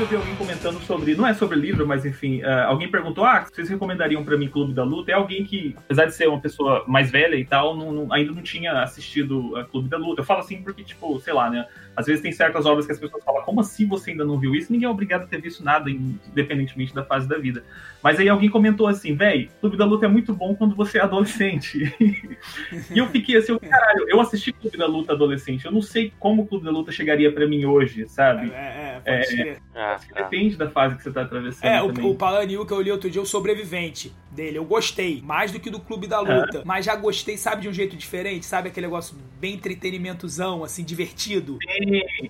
Eu vi alguém comentando sobre, não é sobre livro, mas enfim, uh, alguém perguntou, ah, vocês recomendariam para mim Clube da Luta? É alguém que, apesar de ser uma pessoa mais velha e tal, não, não, ainda não tinha assistido a Clube da Luta. Eu falo assim porque, tipo, sei lá, né? Às vezes tem certas obras que as pessoas falam, como assim você ainda não viu isso? Ninguém é obrigado a ter visto nada, independentemente da fase da vida. Mas aí alguém comentou assim, véi, Clube da Luta é muito bom quando você é adolescente. e eu fiquei assim, caralho, eu assisti Clube da Luta adolescente, eu não sei como o Clube da Luta chegaria para mim hoje, sabe? É, é, é, é, é depende da fase que você tá atravessando. É, o, o Palanil que eu li outro dia, o sobrevivente dele, eu gostei, mais do que do Clube da Luta, mas já gostei, sabe, de um jeito diferente, sabe, aquele negócio bem entretenimentozão, assim, divertido.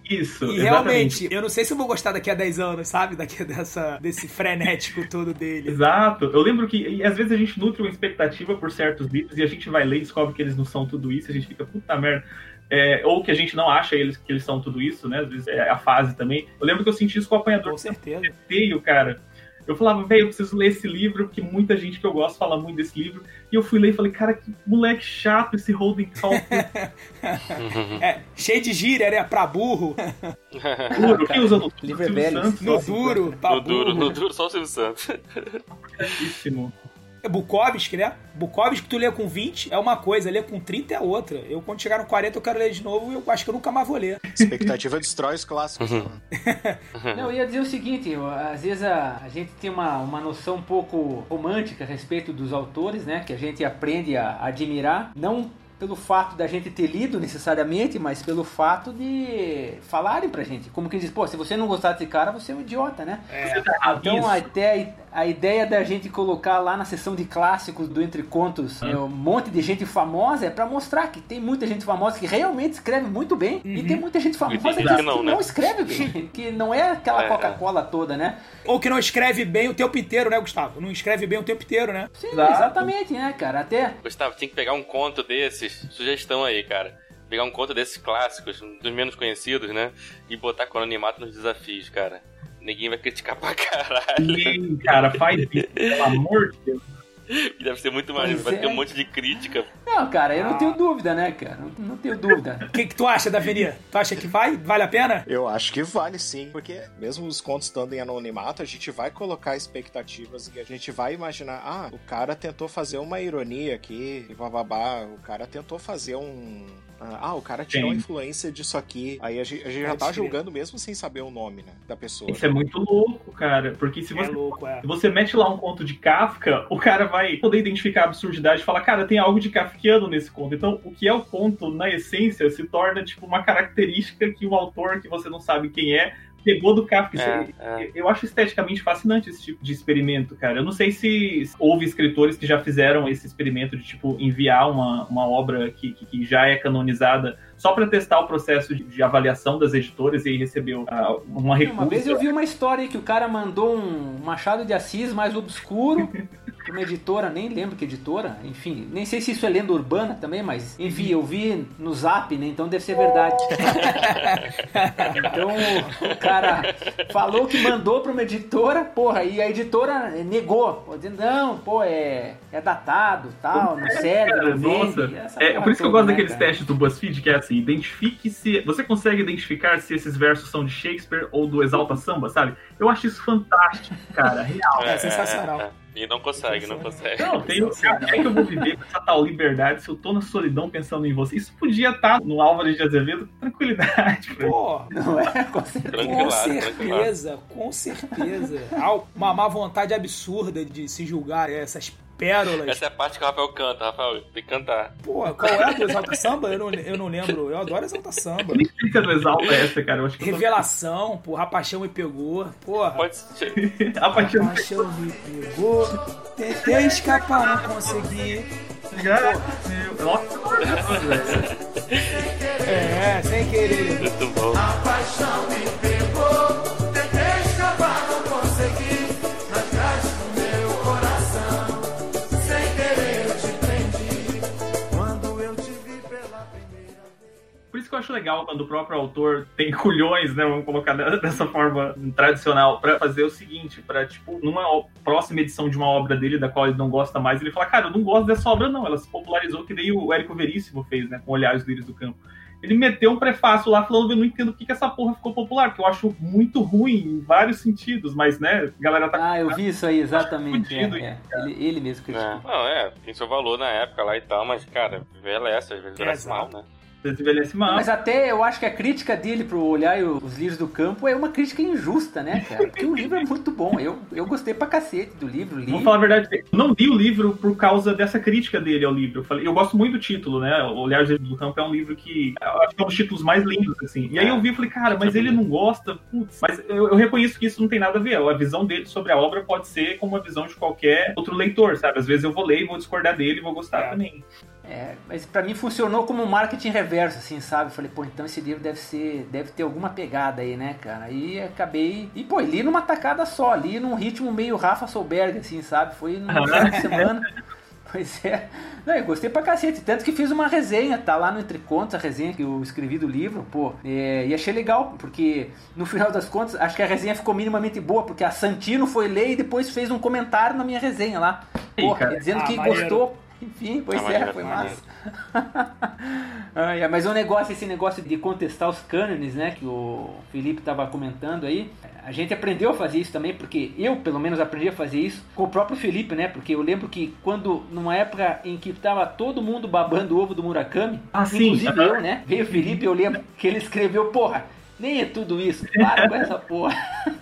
Isso, E exatamente. realmente, eu não sei se eu vou gostar daqui a 10 anos, sabe, daqui dessa, desse frenético todo dele. Exato. Eu lembro que às vezes a gente nutre uma expectativa por certos livros e a gente vai ler e descobre que eles não são tudo isso, a gente fica, puta merda. É, ou que a gente não acha eles que eles são tudo isso, né? Às vezes é a fase também. Eu lembro que eu senti isso com o apanhador. Com certeza. É feio, cara. Eu falava, velho, eu preciso ler esse livro, porque muita gente que eu gosto fala muito desse livro. E eu fui ler e falei, cara, que moleque chato esse Holden Caulfield. é, cheio de gíria, né? Pra burro. Duro, quem usa no livro é. Santos, no duro, no duro, no duro, só o Silvio Santos. É Bukowski, né? Bukowski, tu lê com 20 é uma coisa, lê com 30 é outra. Eu, quando chegar no 40, eu quero ler de novo e eu acho que eu nunca mais vou ler. Expectativa destrói os clássicos. Uhum. Não, eu ia dizer o seguinte, eu, às vezes a, a, gente tem uma, uma noção um pouco romântica a respeito dos autores, né? Que a gente aprende a admirar, não pelo fato da gente ter lido necessariamente, mas pelo fato de falarem pra gente. Como que diz, pô, se você não gostar desse cara, você é um idiota, né? É, então até a, a, ideia da gente colocar lá na seção de clássicos do Entre Contos é, um monte de gente famosa é para mostrar que tem muita gente famosa que realmente escreve muito bem uhum. e tem muita gente famosa que, que, não, né? não, escreve bem, que não é aquela é, Coca-Cola toda, né? Ou que não escreve bem o tempo inteiro, né, Gustavo? Não escreve bem o tempo inteiro, né? Sim, Exato. exatamente, né, cara? Até. Gustavo, tinha que pegar um conto desses sugestão aí, cara. Pegar um conto desses clássicos, dos menos conhecidos, né? E botar com anonimato nos desafios, cara. Ninguém vai criticar pra caralho. Sim, cara, faz isso, pelo amor de Deus. Deve ser muito maneiro, vai ter um monte de crítica. Não, cara, eu não tenho dúvida, né, cara? Não, não tenho dúvida. O que, que tu acha, Davi? Tu acha que vai? Vale a pena? Eu acho que vale sim, porque mesmo os contos estando em anonimato, a gente vai colocar expectativas e a gente vai imaginar, ah, o cara tentou fazer uma ironia aqui, e bababá, o cara tentou fazer um ah, o cara tirou Sim. a influência disso aqui. Aí a gente, a gente já tá julgando mesmo sem saber o nome, né? Da pessoa. Isso é muito louco, cara. Porque se é você, louco, é. você mete lá um conto de Kafka, o cara vai poder identificar a absurdidade e falar, cara, tem algo de Kafkiano nesse conto. Então, o que é o conto, na essência, se torna, tipo, uma característica que o autor, que você não sabe quem é, pegou do Kafka. É, é. Eu acho esteticamente fascinante esse tipo de experimento, cara. Eu não sei se houve escritores que já fizeram esse experimento de, tipo, enviar uma, uma obra que, que, que já é canonizada só para testar o processo de, de, avaliação das editoras e recebeu uh, uma recusa. Uma vez eu vi uma história que o cara mandou um Machado de Assis mais obscuro uma editora, nem lembro que editora, enfim, nem sei se isso é lenda urbana também, mas enfim, eu vi no zap, né? Então deve ser verdade. então o cara falou que mandou para uma editora, porra, e a editora negou, dizendo, não, pô, é, é datado, tal, não serve, não vende. É, por isso que eu gosto né, daqueles cara? testes do BuzzFeed, que é assim, identifique se. Você consegue identificar se esses versos são de Shakespeare ou do Exalta Samba, sabe? Eu acho isso fantástico, cara, real. É, é sensacional. É. E não consegue, não consegue. Não, tem cara, é que eu vou viver com essa tal liberdade se eu tô na solidão pensando em você. Isso podia estar tá no Álvaro de Azevedo com tranquilidade. Pô, não é? Com certeza, com certeza. Com certeza. Uma má vontade absurda de se julgar essas pérolas. Essa é a parte que o Rafael canta, Rafael, tem que cantar. Pô, qual é a do Exalta Samba? Eu não, eu não lembro. Eu adoro Exalta Samba. Nem fica do Exalta essa, cara. Eu acho que Revelação, tô... porra, a paixão me pegou. Porra. Pode ser. a paixão me pegou. Tentei escapar, não consegui. É, sem querer. Muito bom. A paixão me acho legal quando o próprio autor tem culhões, né? Vamos colocar dessa forma tradicional, para fazer o seguinte: para, tipo, numa próxima edição de uma obra dele, da qual ele não gosta mais, ele fala, cara, eu não gosto dessa obra, não. Ela se popularizou, que nem o Érico Veríssimo fez, né? Com Olhares Lírios do Campo. Ele meteu um prefácio lá falando, eu não entendo por que, que essa porra ficou popular, que eu acho muito ruim em vários sentidos, mas, né, a galera tá. Ah, eu vi isso aí, exatamente. É, é. Ele, ele mesmo criticou. É. Não, é, tem seu valor na época lá e tal, mas, cara, envelhece, às vezes é, mal, né? Envelhece mal. Mas até eu acho que a crítica dele pro Olhar e os Livros do Campo é uma crítica injusta, né, cara? Porque o livro é muito bom. Eu, eu gostei pra cacete do livro. Li. Vou falar a verdade, eu não li o livro por causa dessa crítica dele ao livro. Eu, falei, eu gosto muito do título, né? O Olhar e os Livros do Campo é um livro que acho que é um dos títulos mais lindos, assim. E aí eu vi e falei, cara, mas ele não gosta, putz. Mas eu, eu reconheço que isso não tem nada a ver. A visão dele sobre a obra pode ser como a visão de qualquer outro leitor, sabe? Às vezes eu vou ler e vou discordar dele e vou gostar é. também. É, mas para mim funcionou como um marketing reverso, assim, sabe? Falei, pô, então esse livro deve ser, deve ter alguma pegada aí, né, cara? Aí acabei. E, pô, li numa tacada só, li num ritmo meio Rafa Solberg, assim, sabe? Foi numa semana. Pois é. Não, eu gostei pra cacete. Tanto que fiz uma resenha, tá lá no Entre Contos, a resenha que eu escrevi do livro, pô. É, e achei legal, porque no final das contas, acho que a resenha ficou minimamente boa, porque a Santino foi ler e depois fez um comentário na minha resenha lá. Pô, dizendo ah, que maneiro. gostou Enfim, pois é, foi massa. ah, é, mas o um negócio, esse negócio de contestar os cânones, né, que o Felipe estava comentando aí, a gente aprendeu a fazer isso também, porque eu, pelo menos, aprendi a fazer isso com o próprio Felipe, né? Porque eu lembro que quando, numa época em que tava todo mundo babando o ovo do Murakami, ah, inclusive sim. eu, né? Veio o Felipe, eu lembro que ele escreveu, porra, nem é tudo isso, para com essa porra.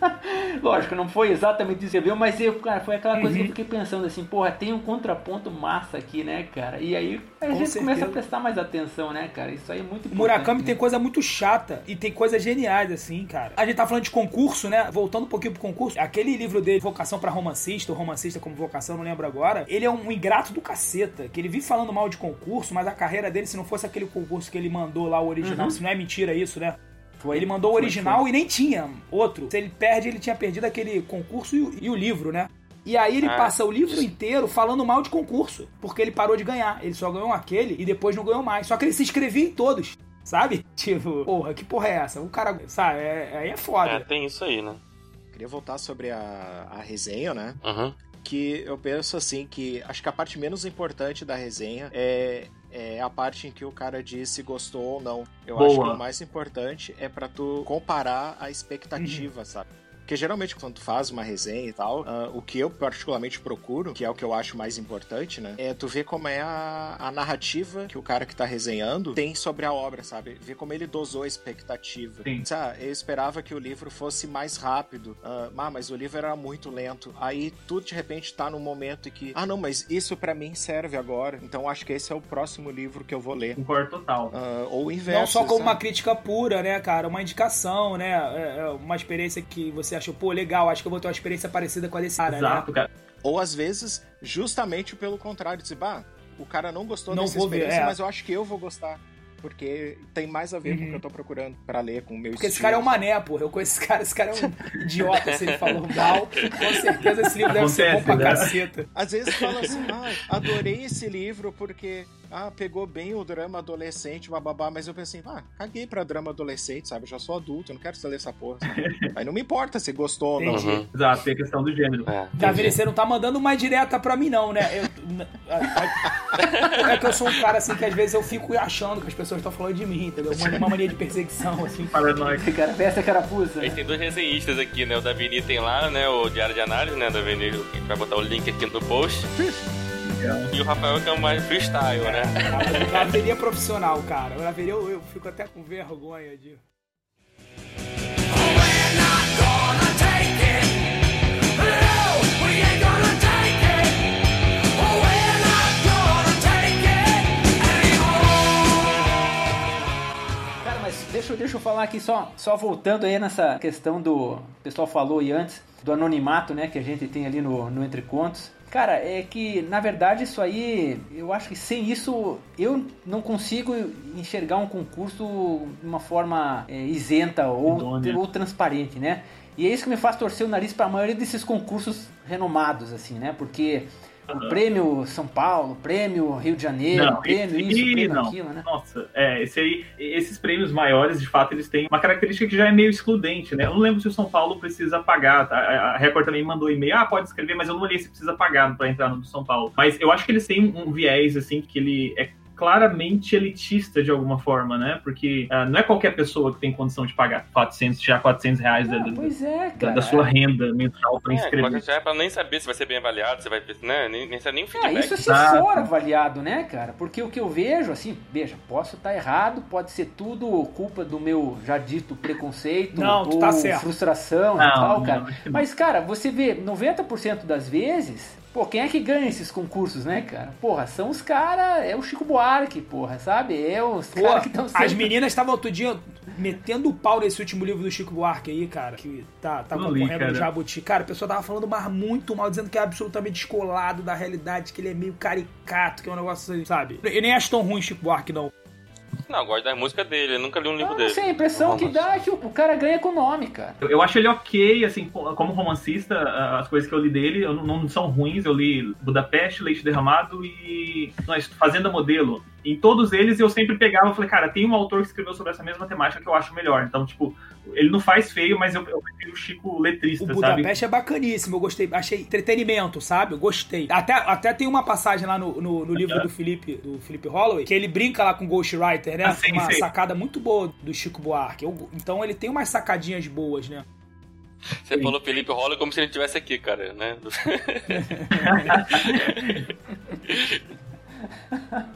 Lógico, não foi exatamente isso que você viu, mas eu, cara, foi aquela coisa uhum. que eu uhum. fiquei pensando assim, porra, tem um contraponto massa aqui, né, cara? E aí a com gente certeza. começa a prestar mais atenção, né, cara? Isso aí é muito. Murakami né? tem coisa muito chata e tem coisas geniais, assim, cara. A gente tá falando de concurso, né? Voltando um pouquinho pro concurso, aquele livro dele, Vocação para Romancista, ou Romancista como Vocação, não lembro agora, ele é um ingrato do caceta, que ele vive falando mal de concurso, mas a carreira dele, se não fosse aquele concurso que ele mandou lá, o original, uhum. se não é mentira isso, né? Foi. Ele mandou o original foi, foi. e nem tinha outro. Se ele perde, ele tinha perdido aquele concurso e, o, e o livro, né? E aí ele ah, passa o livro inteiro falando mal de concurso, porque ele parou de ganhar. Ele só ganhou aquele e depois não ganhou mais. Só que ele se inscrevia em todos, sabe? Tipo, porra, que porra é essa? O cara, sabe, é, aí é foda. É, tem isso aí, né? Queria voltar sobre a, a resenha, né? Uhum. Que eu penso assim que acho que a parte menos importante da resenha é é a parte em que o cara diz se gostou ou não. Eu Boa. acho que o mais importante é para tu comparar a expectativa, uhum. sabe? Porque geralmente quando tu faz uma resenha e tal, uh, o que eu particularmente procuro, que é o que eu acho mais importante, né? É tu ver como é a, a narrativa que o cara que tá resenhando tem sobre a obra, sabe? Ver como ele dosou a expectativa. Sim. Ah, eu esperava que o livro fosse mais rápido. Uh, ah, mas o livro era muito lento. Aí tu de repente tá num momento em que, ah, não, mas isso para mim serve agora. Então acho que esse é o próximo livro que eu vou ler. Concordo total. Uh, ou o inverso. Não só como uma crítica pura, né, cara? Uma indicação, né? É, é uma experiência que você achou, pô, legal, acho que eu vou ter uma experiência parecida com a desse cara, né? Exato, né? cara. Ou às vezes, justamente pelo contrário, dizer, bah, o cara não gostou não dessa experiência, ver, é. mas eu acho que eu vou gostar. Porque tem mais a ver uhum. com o que eu tô procurando para ler com o meu Porque estilo. esse cara é um mané, porra. Eu conheço esse cara, esse cara é um idiota se ele falou mal. Com certeza esse livro deve Acontece, ser bom pra né? caceta. Às vezes fala assim, ah, adorei esse livro porque ah, pegou bem o drama adolescente, bababá, mas eu pensei, ah, caguei pra drama adolescente, sabe? Eu já sou adulto, eu não quero ler essa porra. Aí não me importa se gostou ou não. Uhum. Exato, tem a questão do gênero. É, Davi, você não tá mandando uma direta pra mim, não, né? Eu, é que eu sou um cara assim que às vezes eu fico achando que as pessoas estão falando de mim, entendeu? Uma, uma mania de perseguição, assim. Paranoico. Cara, essa carapuça. A gente tem dois resenhistas aqui, né? O Davini tem lá, né? O Diário de Análise, né? Davini, a gente vai botar o link aqui no post. E o Rafael que é o mais freestyle, né? Graveria profissional, cara. Graveria eu, eu fico até com vergonha de. Cara, mas deixa, deixa eu falar aqui só, só voltando aí nessa questão do. O pessoal falou aí antes, do anonimato, né, que a gente tem ali no, no Entre Contos. Cara, é que na verdade isso aí, eu acho que sem isso eu não consigo enxergar um concurso de uma forma é, isenta ou, ou transparente, né? E é isso que me faz torcer o nariz para a maioria desses concursos renomados, assim, né? Porque o prêmio São Paulo, prêmio Rio de Janeiro, não, prêmio esse, isso, prêmio não. aquilo, né? Nossa, é, esse aí, esses prêmios maiores, de fato, eles têm uma característica que já é meio excludente, né? Eu não lembro se o São Paulo precisa pagar, tá? A Record também mandou e-mail, ah, pode escrever, mas eu não olhei se precisa pagar para entrar no do São Paulo. Mas eu acho que eles têm um viés, assim, que ele é claramente elitista de alguma forma, né? Porque uh, não é qualquer pessoa que tem condição de pagar 400, já 400 reais ah, da, é, da, da, sua renda mensal para é, inscrever. É para nem saber se vai ser bem avaliado, você vai, né? Nem, nem, nem o feedback. Ah, isso se ah, for avaliado, né, cara? Porque o que eu vejo, assim, veja, posso estar errado, pode ser tudo culpa do meu já dito preconceito não, ou tá frustração não, e tal, cara. Não, Mas, cara, você vê 90% das vezes Pô, quem é que ganha esses concursos, né, cara? Porra, são os caras, é o Chico Buarque, porra, sabe? É os caras que estão sempre... As meninas estavam outro dia metendo o pau nesse último livro do Chico Buarque aí, cara, que tá, tá concorrendo no Jabuti. Cara, a pessoa tava falando mas muito mal, dizendo que é absolutamente descolado da realidade, que ele é meio caricato, que é um negócio, sabe? Eu nem acho tão ruim o Chico Buarque, não. Não, gosto da música dele, eu nunca li um livro não, dele. Não sei, a impressão que dá é que o, cara ganha com o nome, cara. Eu, eu, acho ele ok, assim, como romancista, as coisas que eu li dele não, não são ruins. Eu li Budapeste, Leite Derramado e nós, Fazenda Modelo. Em todos eles eu sempre pegava e falei, cara, tem um autor que escreveu sobre essa mesma temática que eu acho melhor. Então, tipo, ele não faz feio, mas eu, eu prefiro o Chico letrista, o Budapeste sabe? é bacaníssimo, eu gostei, achei entretenimento, sabe? Eu gostei. Até, até tem uma passagem lá no, no, no livro do Felipe, do Felipe Holloway, que ele brinca lá com Ghostwriter, né? Ah, sim, uma sim. sacada muito boa do Chico Buarque. Eu, então ele tem umas sacadinhas boas, né? Você Sim. falou Felipe Rola como se ele estivesse aqui, cara, né?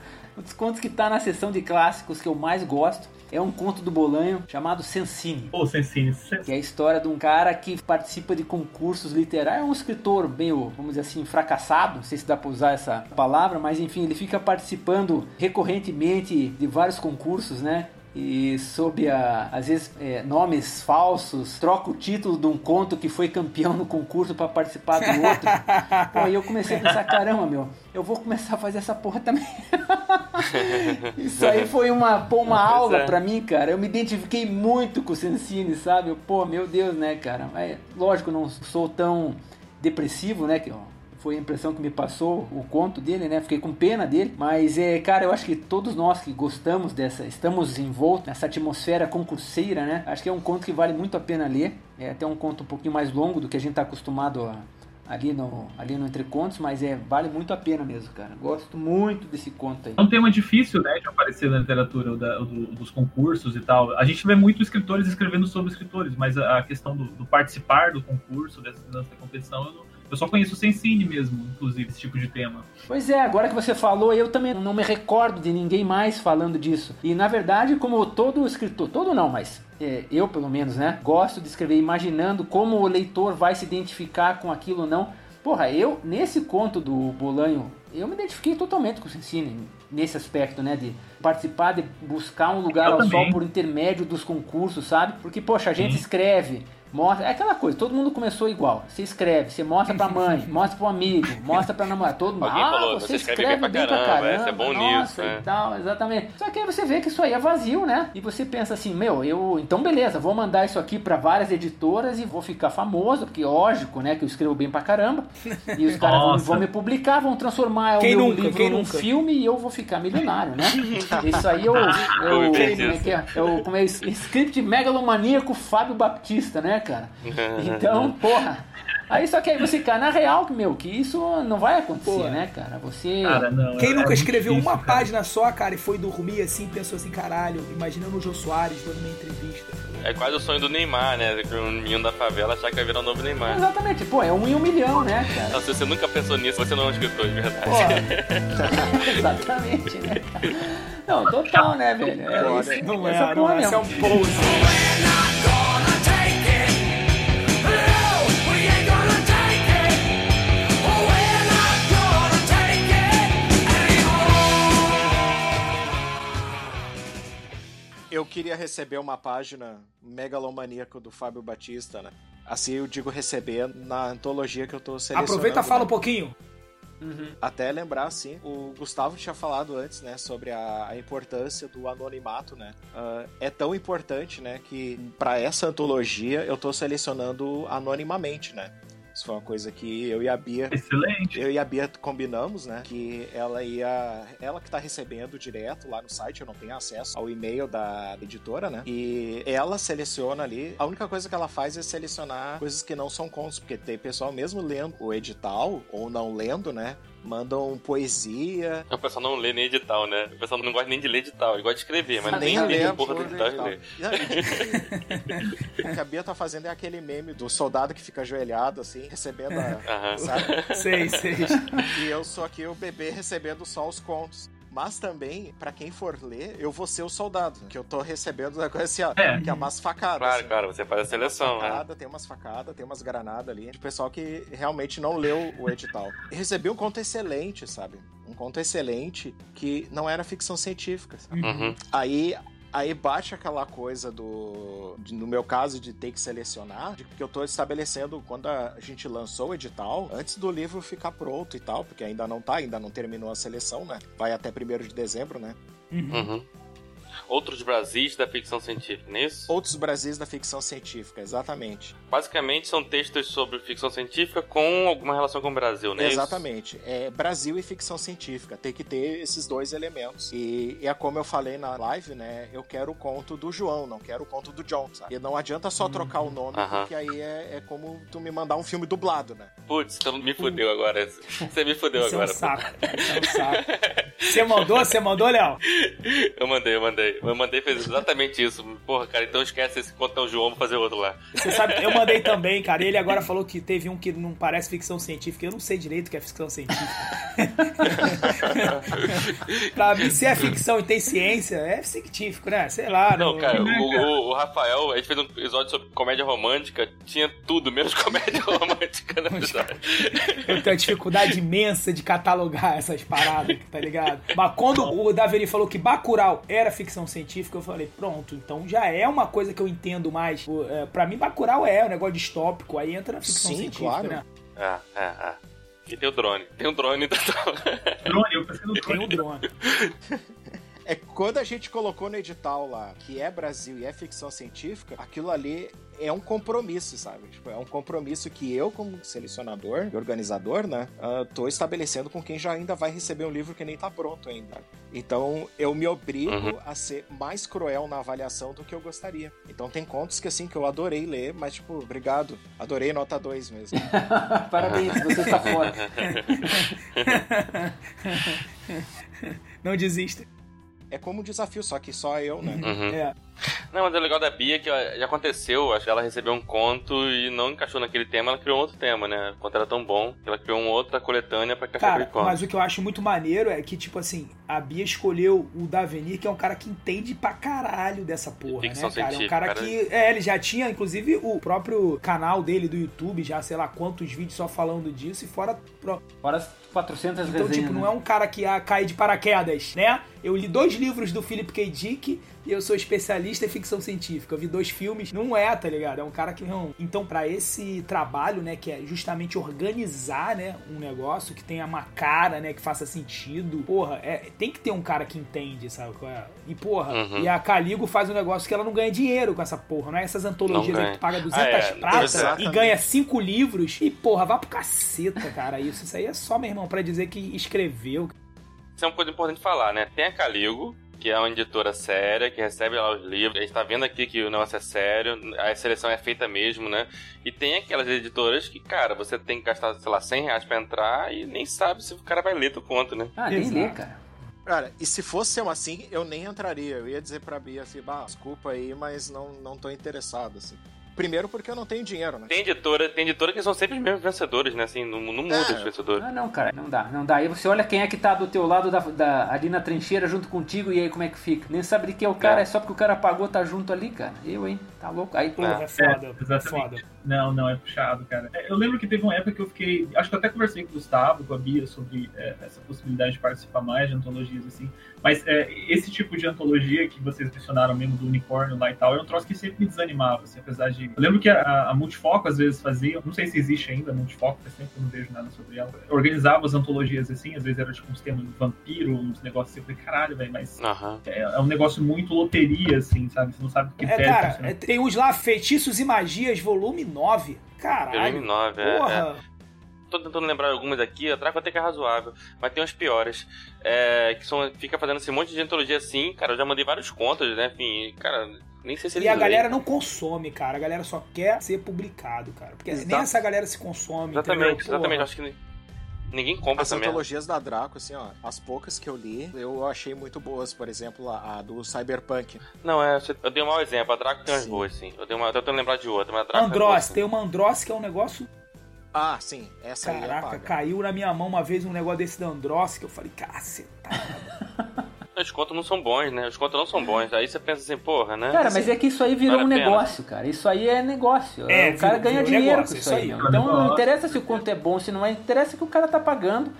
um dos contos que tá na seção de clássicos que eu mais gosto é um conto do Bolanho chamado Sensini. Ô, oh, Sensini. Que é a história de um cara que participa de concursos literários. É um escritor meio, vamos dizer assim, fracassado. Não sei se dá pra usar essa palavra, mas enfim, ele fica participando recorrentemente de vários concursos, né? E sob a, às vezes é, nomes falsos, troca o título de um conto que foi campeão no concurso para participar do outro. Pô, aí eu comecei a pensar, caramba, meu, eu vou começar a fazer essa porra também. Isso aí foi uma, pô, uma aula é. para mim, cara. Eu me identifiquei muito com o Sensini, sabe? Pô, meu Deus, né, cara? É, lógico, não sou tão depressivo, né, que ó, foi a impressão que me passou o conto dele, né? Fiquei com pena dele, mas é, cara, eu acho que todos nós que gostamos dessa, estamos envoltos nessa atmosfera concurseira, né? Acho que é um conto que vale muito a pena ler. É até um conto um pouquinho mais longo do que a gente está acostumado a, ali no, ali no Entre Contos, mas é, vale muito a pena mesmo, cara. Gosto muito desse conto aí. É um tema difícil, né, de aparecer na literatura da, do, dos concursos e tal. A gente vê muito escritores escrevendo sobre escritores, mas a, a questão do, do, participar do concurso, dessa, dessa competição, eu não, eu só conheço o Sensine mesmo, inclusive, esse tipo de tema. Pois é, agora que você falou, eu também não me recordo de ninguém mais falando disso. E na verdade, como todo escritor, todo não, mas é, eu pelo menos, né, gosto de escrever imaginando como o leitor vai se identificar com aquilo ou não. Porra, eu, nesse conto do Bolanho, eu me identifiquei totalmente com o Sensine nesse aspecto, né, de participar, de buscar um lugar eu ao também. sol por intermédio dos concursos, sabe? Porque, poxa, a gente Sim. escreve, Mostra, é aquela coisa, todo mundo começou igual. Você escreve, você mostra pra mãe, mostra pro amigo, mostra pra namorada, todo mundo. Alguém ah, falou, você, escreve, escreve bem pra caramba, caramba é bom nossa, nisso, né? e tal, exatamente. Só que aí você vê que isso aí é vazio, né? E você pensa assim, meu, eu, então beleza, vou mandar isso aqui pra várias editoras e vou ficar famoso, porque lógico, né, que eu escrevo bem pra caramba. E os caras vão, vão, me publicar, vão transformar quem o meu nunca, livro num nunca? filme e eu vou ficar milionário, né? Isso aí eu, eu, eu, eu, eu como é, script megalomaníaco Fábio Baptista, né, cara? Então, porra. Aí só que aí você cai na real, meu, que isso não vai acontecer, né, cara? Você. Cara, não, Quem é, nunca é escreveu difícil, uma cara. página só, cara, e foi dormir assim, pensou assim, caralho, imaginando o Jô Soares dando uma entrevista. É quase o sonho do Neymar, né? Que o menino da favela achar que vai virar o novo Neymar. Exatamente, pô, é um em um milhão, né, cara? Não, se você nunca pensou nisso, você não é um escritor, de verdade. Exatamente, né? Não, total, né, velho? É, isso, não é, não é, é um pose. Eu queria receber uma página megalomaníaca do Fábio Batista, né? Assim eu digo receber na antologia que eu tô selecionando. Aproveita e fala né? um pouquinho. Uhum. Até lembrar, sim, o Gustavo tinha falado antes, né, sobre a, a importância do anonimato, né? Uh, é tão importante, né, que para essa antologia eu tô selecionando anonimamente, né? Isso foi uma coisa que eu e a Bia. Excelente. Eu e a Bia combinamos, né? Que ela ia. Ela que tá recebendo direto lá no site, eu não tenho acesso ao e-mail da editora, né? E ela seleciona ali. A única coisa que ela faz é selecionar coisas que não são contos, porque tem pessoal mesmo lendo o edital, ou não lendo, né? Mandam poesia. O pessoal não lê nem edital, né? O pessoal não gosta nem de ler edital, ele gosta de escrever, mas nem lê a porra do edital. o que a Bia tá fazendo é aquele meme do soldado que fica ajoelhado, assim, recebendo a. Uhum. Sabe? sei, sei. E eu sou aqui o bebê recebendo só os contos. Mas também, para quem for ler, eu vou ser o soldado. Que eu tô recebendo uma coisa assim, ó, é. que é umas facadas. Claro, assim. claro, você faz a seleção, tem facada, né? Tem umas facadas, tem umas granadas ali. De pessoal que realmente não leu o edital. E recebi um conto excelente, sabe? Um conto excelente que não era ficção científica, sabe? Uhum. Aí Aí bate aquela coisa do. De, no meu caso, de ter que selecionar, de que eu tô estabelecendo quando a gente lançou o edital, antes do livro ficar pronto e tal, porque ainda não tá, ainda não terminou a seleção, né? Vai até 1 de dezembro, né? Uhum. Outros Brasis da ficção científica, não é isso? Outros Brasis da ficção científica, exatamente. Basicamente são textos sobre ficção científica com alguma relação com o Brasil, não é Exatamente. É Brasil e ficção científica. Tem que ter esses dois elementos. E, e é como eu falei na live, né? Eu quero o conto do João, não quero o conto do John, sabe? E não adianta só trocar o nome, -huh. porque aí é, é, como tu me mandar um filme dublado, né? Putz, tu me fudeu agora. Você me fudeu agora. É um saco. É um saco. Você mandou? Você mandou, Léo? Eu mandei, eu mandei. Eu mandei fez exatamente isso. Porra, cara, então esquece esse contão João, vou fazer outro lá. Você sabe, eu mandei também, cara. Ele agora falou que teve um que não parece ficção científica. Eu não sei direito o que é ficção científica. pra mim, se é ficção e tem ciência, é científico, né? Sei lá. Não, cara, o, o, o, Rafael, a gente fez um episódio sobre comédia romântica, tinha tudo, menos comédia romântica na verdade. Eu tenho uma dificuldade imensa de catalogar essas paradas, tá ligado? Mas quando o Daveri falou que Bacurau era ficção científica, eu falei, pronto, então já é uma coisa que eu entendo mais. É, pra mim, Bacurau é um negócio distópico, aí entra na ficção Sim, científica, claro. né? É, é, é. E tem o drone. Tem o drone da Drone, eu pensei no drone. Tem o drone. É quando a gente colocou no edital lá que é Brasil e é ficção científica, aquilo ali é um compromisso, sabe? Tipo, é um compromisso que eu, como selecionador e organizador, né, uh, tô estabelecendo com quem já ainda vai receber um livro que nem tá pronto ainda. Então, eu me obrigo uhum. a ser mais cruel na avaliação do que eu gostaria. Então, tem contos que, assim, que eu adorei ler, mas, tipo, obrigado. Adorei nota 2 mesmo. Parabéns, você está fora. Não desista é como um desafio, só que só eu, né? Uhum. É. Não, mas o legal da Bia é que já aconteceu, acho que ela recebeu um conto e não encaixou naquele tema, ela criou outro tema, né? O conto era tão bom que ela criou uma outra coletânea pra encaixar aquele conto. Mas o que eu acho muito maneiro é que, tipo assim, a Bia escolheu o Davenir, que é um cara que entende pra caralho dessa porra, né, cara? É um cara, cara, que. É, ele já tinha, inclusive, o próprio canal dele do YouTube, já sei lá quantos vídeos só falando disso, e fora. Fora 400 Então, resenhas, tipo, né? não é um cara que ia cair de paraquedas, né? Eu li dois livros do Philip K. Dick e eu sou especialista em ficção científica. Eu vi dois filmes, não é, tá ligado? É um cara que não. Então, para esse trabalho, né, que é justamente organizar, né, um negócio que tenha uma cara, né, que faça sentido. Porra, é, tem que ter um cara que entende, sabe? É? E porra, uhum. e a Caligo faz um negócio que ela não ganha dinheiro com essa porra, não é essas antologias aí que tu paga 200 ah, é, prata e ganha cinco livros e porra, vá pro caceta, cara. Isso, isso aí é só, meu irmão, para dizer que escreveu. Isso é uma coisa importante falar, né? Tem a Caligo, que é uma editora séria, que recebe lá os livros. A gente tá vendo aqui que o negócio é sério, a seleção é feita mesmo, né? E tem aquelas editoras que, cara, você tem que gastar, sei lá, 100 reais pra entrar e nem sabe se o cara vai ler tu conto, né? Ah, nem lê, cara. Cara, e se fosse eu assim, eu nem entraria. Eu ia dizer pra Bia assim, bah, desculpa aí, mas não, não tô interessado, assim. Primeiro porque eu não tenho dinheiro, né? Tem editora, tem editora que são sempre os mesmos vencedores, né? Assim, não, não muda é. os vencedores. Ah, não, cara, não dá, não dá. Aí você olha quem é que tá do teu lado da, da, ali na trincheira junto contigo e aí como é que fica. Nem sabe de quem é o cara, é, é só porque o cara pagou, tá junto ali, cara. Eu, hein? Tá louco? Aí, pô, é, é foda, é, é foda. Não, não, é puxado, cara. É, eu lembro que teve uma época que eu fiquei. Acho que eu até conversei com o Gustavo, com a Bia, sobre é, essa possibilidade de participar mais de antologias, assim. Mas é, esse tipo de antologia que vocês mencionaram mesmo do unicórnio lá e tal, é um troço que sempre me desanimava, assim, apesar de. Eu lembro que a, a Multifoco às vezes fazia, não sei se existe ainda a Multifoco, faz tempo que eu não vejo nada sobre ela. Organizava as antologias assim, às vezes era tipo uns temas de vampiro, uns negócios assim, eu falei, caralho, velho, mas uhum. é, é, um negócio muito loteria, assim, sabe? Você não sabe o que é. Cara, é, tem uns lá, Feitiços e Magias, volume 9. Caralho. Volume 9, é, porra. é tô tentando lembrar algumas aqui, a Draco até que é razoável, mas tem umas piores. É, que são, fica fazendo esse monte de antologia assim, cara, eu já mandei vários contos, né? Enfim, cara, nem sei se E a galera não consome, cara. A galera só quer ser publicado, cara. Porque Exato. nem essa galera se consome. Exatamente, entendeu? exatamente. Acho que ninguém compra As antologias da Draco, assim, ó, as poucas que eu li, eu achei muito boas. Por exemplo, a, a do Cyberpunk. Não, é, eu dei um mau exemplo. A Draco tem umas boas, sim. Eu, dei uma, eu tô tentando lembrar de outra, mas a Draco Andross, tem uma Andross que é um negócio ah, sim. Essa Caraca, aí é caiu na minha mão uma vez um negócio desse da Andross que eu falei, cacetada. Os contos não são bons, né? Os contos não são bons. Aí você pensa assim, porra, né? Cara, mas é que isso aí virou vale um negócio, cara. Isso aí é negócio. É, o cara ganha dinheiro negócio, com isso aí. aí. Então não interessa se o conto é bom, se não é. Interessa que o cara tá pagando.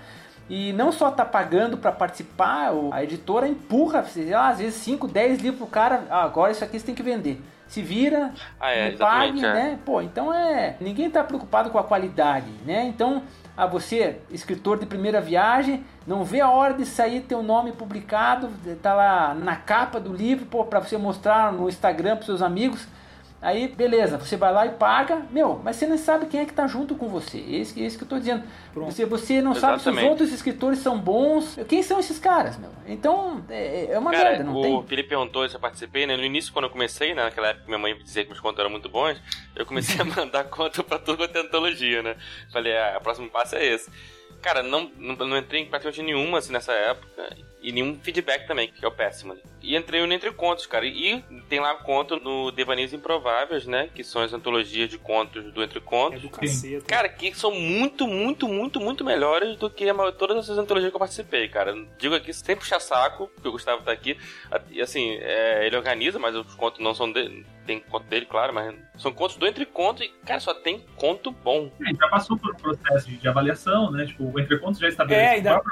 E não só tá pagando para participar, a editora empurra, sei lá, às vezes 5, 10 livros pro cara. Ah, agora isso aqui você tem que vender. se vira, ah, é, pague, é. né? Pô, então é. Ninguém tá preocupado com a qualidade, né? Então, a você, escritor de primeira viagem, não vê a hora de sair teu nome publicado, tá lá na capa do livro, para você mostrar no Instagram para seus amigos. Aí, beleza, você vai lá e paga, meu, mas você não sabe quem é que tá junto com você. Esse, esse que eu tô dizendo. Você, você não Exatamente. sabe se os outros escritores são bons. Quem são esses caras, meu? Então, é, é uma Cara, merda, não o tem? O Felipe perguntou se eu participei, né? No início, quando eu comecei, né? Naquela época minha mãe me dizia que os contos eram muito bons, eu comecei a mandar conto pra tudo quanto é antologia, né? Falei, ah, o próximo passo é esse. Cara, não, não, não entrei em praticamente nenhuma assim, nessa época e nenhum feedback também, que é o péssimo. E entrei no Entre Contos, cara. E tem lá conto no Devaneios Improváveis, né? Que são as antologias de contos do Entre Contos. É do caceta. Cara, que são muito, muito, muito, muito melhores do que a, todas essas antologias que eu participei, cara. Digo aqui sem puxar saco, porque o Gustavo tá aqui. E assim, é, ele organiza, mas os contos não são dele. Tem conto dele, claro, mas são contos do Entre Contos e, cara, só tem conto bom. É, já passou por um processo de avaliação, né? Tipo, o Entre Contos já estabeleceu é, ainda...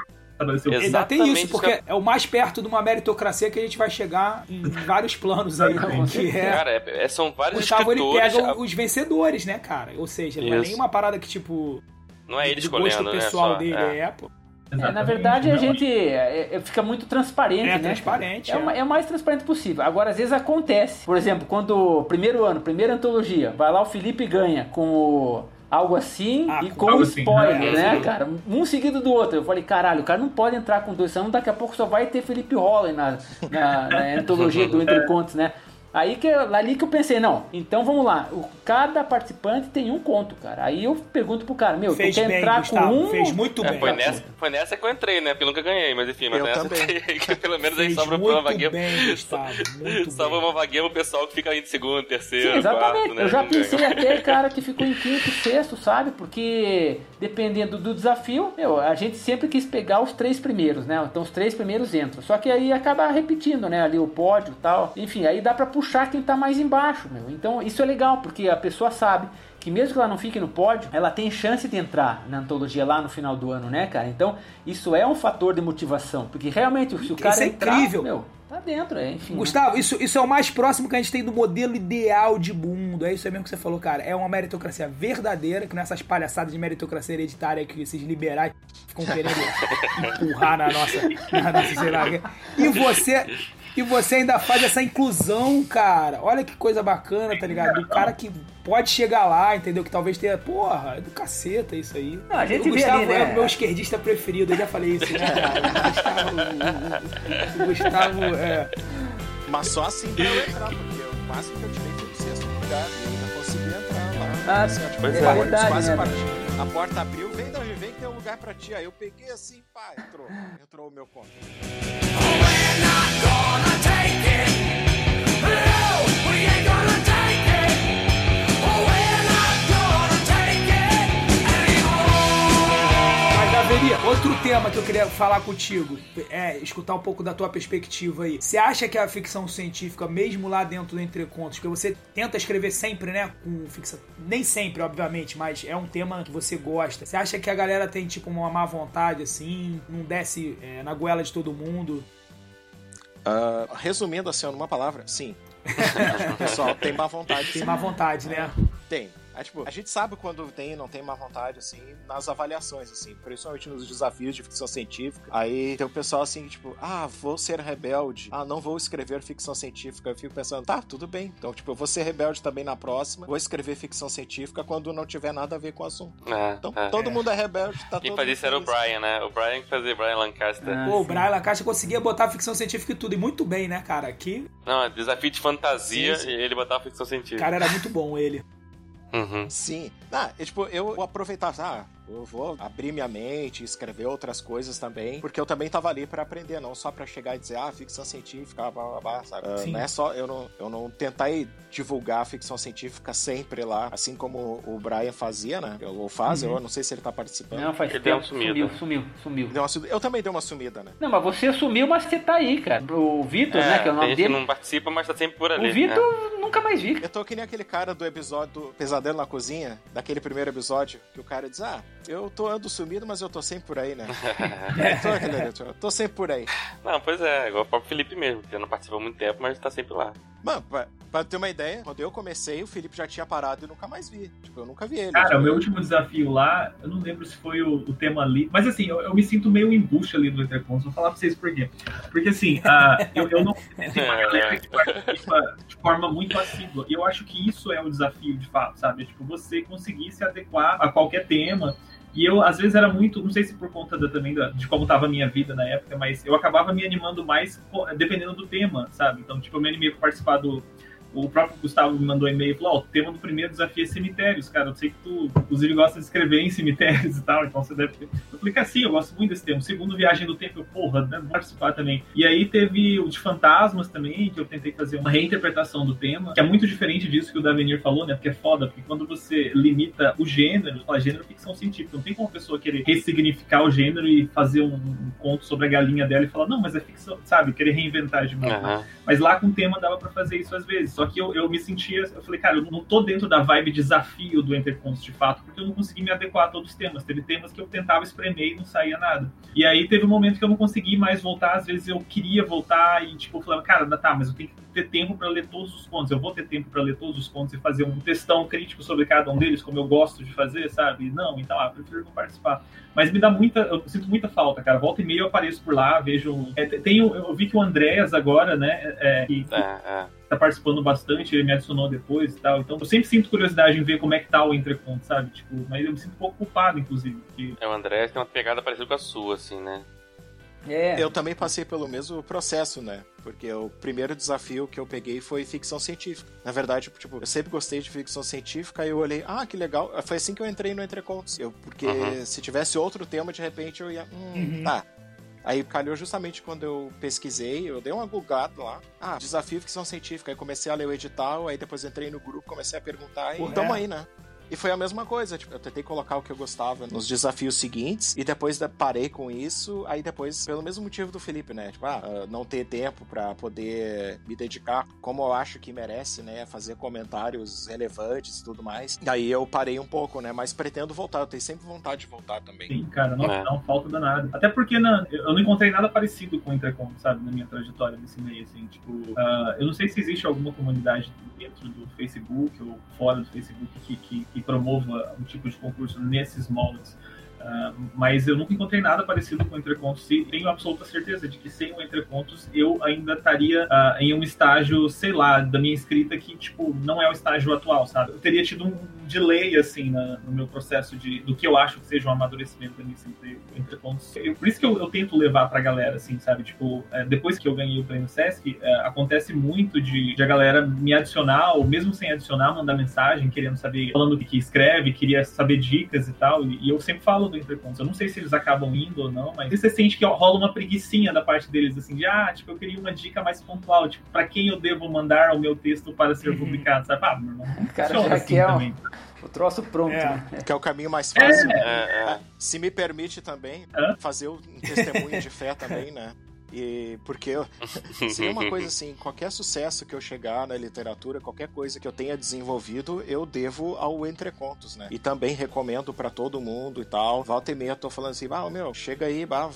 Ainda tem isso, porque é o mais perto de uma meritocracia que a gente vai chegar em vários planos aí. que é... Cara, é, é, são vários Gustavo, ele pega os vencedores, né, cara? Ou seja, não é nenhuma parada que, tipo... Não é ele escolhendo, né? pessoal dele, é, é pô. É, na verdade, a gente é, é, fica muito transparente, é, né? transparente. É, é. é, o mais transparente possível. Agora, às vezes acontece. Por exemplo, quando primeiro ano, primeira antologia, vai lá o Felipe ganha com o algo assim ah, e com spoiler, assim, né, né, cara? Um seguido do outro. Eu falei, caralho, o cara não pode entrar com dois, senão daqui a pouco só vai ter Felipe Holland na, na, na antologia do Entre Contos, né? Aí que ali que eu pensei, não, então vamos lá. O, cada participante tem um conto, cara. Aí eu pergunto pro cara, meu, fez tu quer bem, entrar Gustavo, com um. Fez muito é, bem. Foi nessa, foi nessa que eu entrei, né? Porque eu nunca ganhei, mas enfim, mas eu nessa também. que pelo menos fez aí sobra uma vaguinha. Bem, Gustavo, muito sobra bem. uma vaguinha pro pessoal que fica aí de segundo, terceiro, Sim, exatamente. quarto, né? Eu já pensei até, cara, que ficou em quinto, sexto, sabe? Porque dependendo do desafio, meu, a gente sempre quis pegar os três primeiros, né? Então os três primeiros entram. Só que aí acaba repetindo, né? Ali o pódio e tal. Enfim, aí dá pra puxar quem tá mais embaixo, meu. Então isso é legal, porque a pessoa sabe que mesmo que ela não fique no pódio, ela tem chance de entrar na antologia lá no final do ano, né, cara? Então, isso é um fator de motivação, porque realmente se o cara isso é entrar, incrível. meu, tá dentro, é, enfim. Gustavo, né? isso, isso é o mais próximo que a gente tem do modelo ideal de mundo. É isso mesmo que você falou, cara. É uma meritocracia verdadeira, que nessas palhaçadas de meritocracia hereditária que esses liberais ficam querendo empurrar na nossa, na nossa sei lá. E você e você ainda faz essa inclusão, cara. Olha que coisa bacana, tá ligado? Do cara que pode chegar lá, entendeu? Que talvez tenha. Porra, é do caceta isso aí. Não, a gente o Gustavo ali, né? é o meu esquerdista preferido, eu já falei isso, né, cara? O Gustavo. O Gustavo é. Mas só assim pra eu entrar, porque o máximo que eu tirei foi o sexto lugar e ainda consegui entrar lá. Ah, assim, pois é, verdade, né? A porta abriu, lugar pra ti. Aí eu peguei assim, pá, entrou. Entrou o meu conto. Outro tema que eu queria falar contigo é escutar um pouco da tua perspectiva aí. Você acha que a ficção científica, mesmo lá dentro do Entre Contos, que você tenta escrever sempre, né, com ficção, nem sempre, obviamente, mas é um tema que você gosta. Você acha que a galera tem tipo uma má vontade assim, não desce é, na goela de todo mundo? Uh, resumindo assim, numa palavra, sim. o pessoal tem má vontade. Tem má vontade, né? Tem. É, tipo, a gente sabe quando tem e não tem má vontade, assim, nas avaliações, assim, principalmente nos desafios de ficção científica. Aí tem o pessoal assim, tipo, ah, vou ser rebelde, ah, não vou escrever ficção científica. Eu fico pensando, tá, tudo bem. Então, tipo, eu vou ser rebelde também na próxima, vou escrever ficção científica quando não tiver nada a ver com o assunto. É, então, é. todo mundo é rebelde, tá Quem fazia isso era o Brian, né? O Brian que fazia Brian Lancaster. Ah, Pô, o Brian Lancaster conseguia botar ficção científica e tudo, e muito bem, né, cara? Aqui. Não, desafio de fantasia sim, sim. e ele botava ficção científica. Cara, era muito bom ele. Uhum. Sim. Ah, tipo, eu aproveitava, ah, eu vou abrir minha mente, escrever outras coisas também, porque eu também tava ali para aprender, não só para chegar e dizer, ah, ficção científica, blá, blá, blá, sabe? Uh, não é só, eu não, eu não tentei divulgar ficção científica sempre lá, assim como o Brian fazia, né? Ou faz, uhum. eu não sei se ele tá participando. Não, faz ele tempo, sumiu, sumiu, sumiu. Deu uma, eu também dei uma sumida, né? Não, mas você sumiu, mas você tá aí, cara. O Vitor, é, né, que é o nome dele. não participa, mas tá sempre por ali. O Vitor nunca mais vi. Eu tô que nem aquele cara do episódio do Pesadelo na Cozinha, daquele primeiro episódio, que o cara diz, ah, eu tô ando sumido, mas eu tô sempre por aí, né? tô, aquele, tô, tô sempre por aí. Não, pois é, igual o próprio Felipe mesmo, que não participa há muito tempo, mas tá sempre lá. Mano, pra, pra, ter uma ideia, quando eu comecei, o Felipe já tinha parado e nunca mais vi. Tipo, eu nunca vi ele. Cara, tipo... o meu último desafio lá, eu não lembro se foi o, o tema ali, mas assim, eu, eu, me sinto meio embuste ali do Intercons, vou falar pra vocês por quê. Porque assim, uh, eu, eu não. Tem uma galera que participa de forma muito assídua, e eu acho que isso é o desafio de fato, sabe? Tipo, você conseguir se adequar a qualquer tema. E eu, às vezes, era muito, não sei se por conta da, também da, de como estava a minha vida na época, mas eu acabava me animando mais dependendo do tema, sabe? Então, tipo, eu me animei para participar do, o próprio Gustavo me mandou um e-mail e falou: Ó, oh, o tema do primeiro desafio é cemitérios, cara. Eu sei que tu, inclusive, gosta de escrever em cemitérios e tal, então você deve ter. Eu falei, cara, sim, eu gosto muito desse tema. O segundo, Viagem do Tempo, eu, porra, né, vou participar também. E aí teve o de Fantasmas também, que eu tentei fazer uma reinterpretação do tema, que é muito diferente disso que o Davenir falou, né? Porque é foda, porque quando você limita o gênero, fala gênero ficção científica, não tem como a pessoa querer ressignificar o gênero e fazer um, um conto sobre a galinha dela e falar, não, mas é ficção, sabe? Querer reinventar de novo. Uhum. Mas lá com o tema dava para fazer isso às vezes. Só que eu, eu me sentia, eu falei, cara, eu não tô dentro da vibe desafio do Intercontos de fato, porque eu não consegui me adequar a todos os temas. Teve temas que eu tentava espremer e não saía nada. E aí teve um momento que eu não consegui mais voltar, às vezes eu queria voltar e, tipo, eu falava, cara, tá, mas eu tenho que ter tempo para ler todos os contos. Eu vou ter tempo para ler todos os contos e fazer um textão crítico sobre cada um deles, como eu gosto de fazer, sabe? Não, então, ah, prefiro não participar. Mas me dá muita, eu sinto muita falta, cara. Volta e meia eu apareço por lá, vejo. É, tenho, eu vi que o Andréas agora, né, é, que, é, é. Tá participando bastante, ele me adicionou depois e tal. Então eu sempre sinto curiosidade em ver como é que tá o entreconto, sabe? Tipo, mas eu me sinto um pouco culpado, inclusive. Porque... É, o Andréas tem uma pegada parecida com a sua, assim, né? É. Eu também passei pelo mesmo processo, né? Porque o primeiro desafio que eu peguei foi ficção científica. Na verdade, tipo, eu sempre gostei de ficção científica e eu olhei, ah, que legal. Foi assim que eu entrei no Entrecontos. Eu, porque uhum. se tivesse outro tema, de repente eu ia, hum, uhum. tá. Aí calhou justamente quando eu pesquisei, eu dei uma googada lá. Ah, desafio ficção científica. Aí comecei a ler o edital, aí depois entrei no grupo, comecei a perguntar e tamo é. aí, né? E foi a mesma coisa, tipo, eu tentei colocar o que eu gostava nos desafios seguintes e depois parei com isso, aí depois, pelo mesmo motivo do Felipe, né? Tipo, ah, ah não ter tempo para poder me dedicar como eu acho que merece, né? Fazer comentários relevantes e tudo mais. Daí eu parei um pouco, né? Mas pretendo voltar, eu tenho sempre vontade de voltar também. Sim, cara, não, é. não falta danada. Até porque na, eu não encontrei nada parecido com o Intercom, sabe? Na minha trajetória nesse meio, assim, tipo, uh, eu não sei se existe alguma comunidade dentro do Facebook ou fora do Facebook que, que, que promova um tipo de concurso nesses moldes. Uh, mas eu nunca encontrei nada parecido com o Entrecontos e tenho absoluta certeza de que sem o Entrecontos eu ainda estaria uh, em um estágio, sei lá, da minha escrita que, tipo, não é o estágio atual, sabe? Eu teria tido um delay, assim, na, no meu processo de, do que eu acho que seja um amadurecimento da minha Entrecontos. Eu, por isso que eu, eu, tento levar pra galera, assim, sabe? Tipo, é, depois que eu ganhei o prêmio Sesc, é, acontece muito de, de, a galera me adicionar, ou mesmo sem adicionar, mandar mensagem, querendo saber, falando o que escreve, queria saber dicas e tal, e, e eu sempre falo do Intercontos. Eu não sei se eles acabam indo ou não, mas você sente que rola uma preguiçinha da parte deles, assim, de, ah, tipo, eu queria uma dica mais pontual, tipo, pra quem eu devo mandar o meu texto para ser uhum. publicado, sabe? Ah, meu irmão, Cara, já assim é também. O troço pronto, é. né? Que é o caminho mais fácil. É. É, Se me permite também, fazer um testemunho de fé também, né? E porque seria uma coisa assim, qualquer sucesso que eu chegar na literatura, qualquer coisa que eu tenha desenvolvido, eu devo ao Entrecontos, né? E também recomendo para todo mundo e tal. Volta e meia eu tô falando assim, ah, meu, chega aí, bah,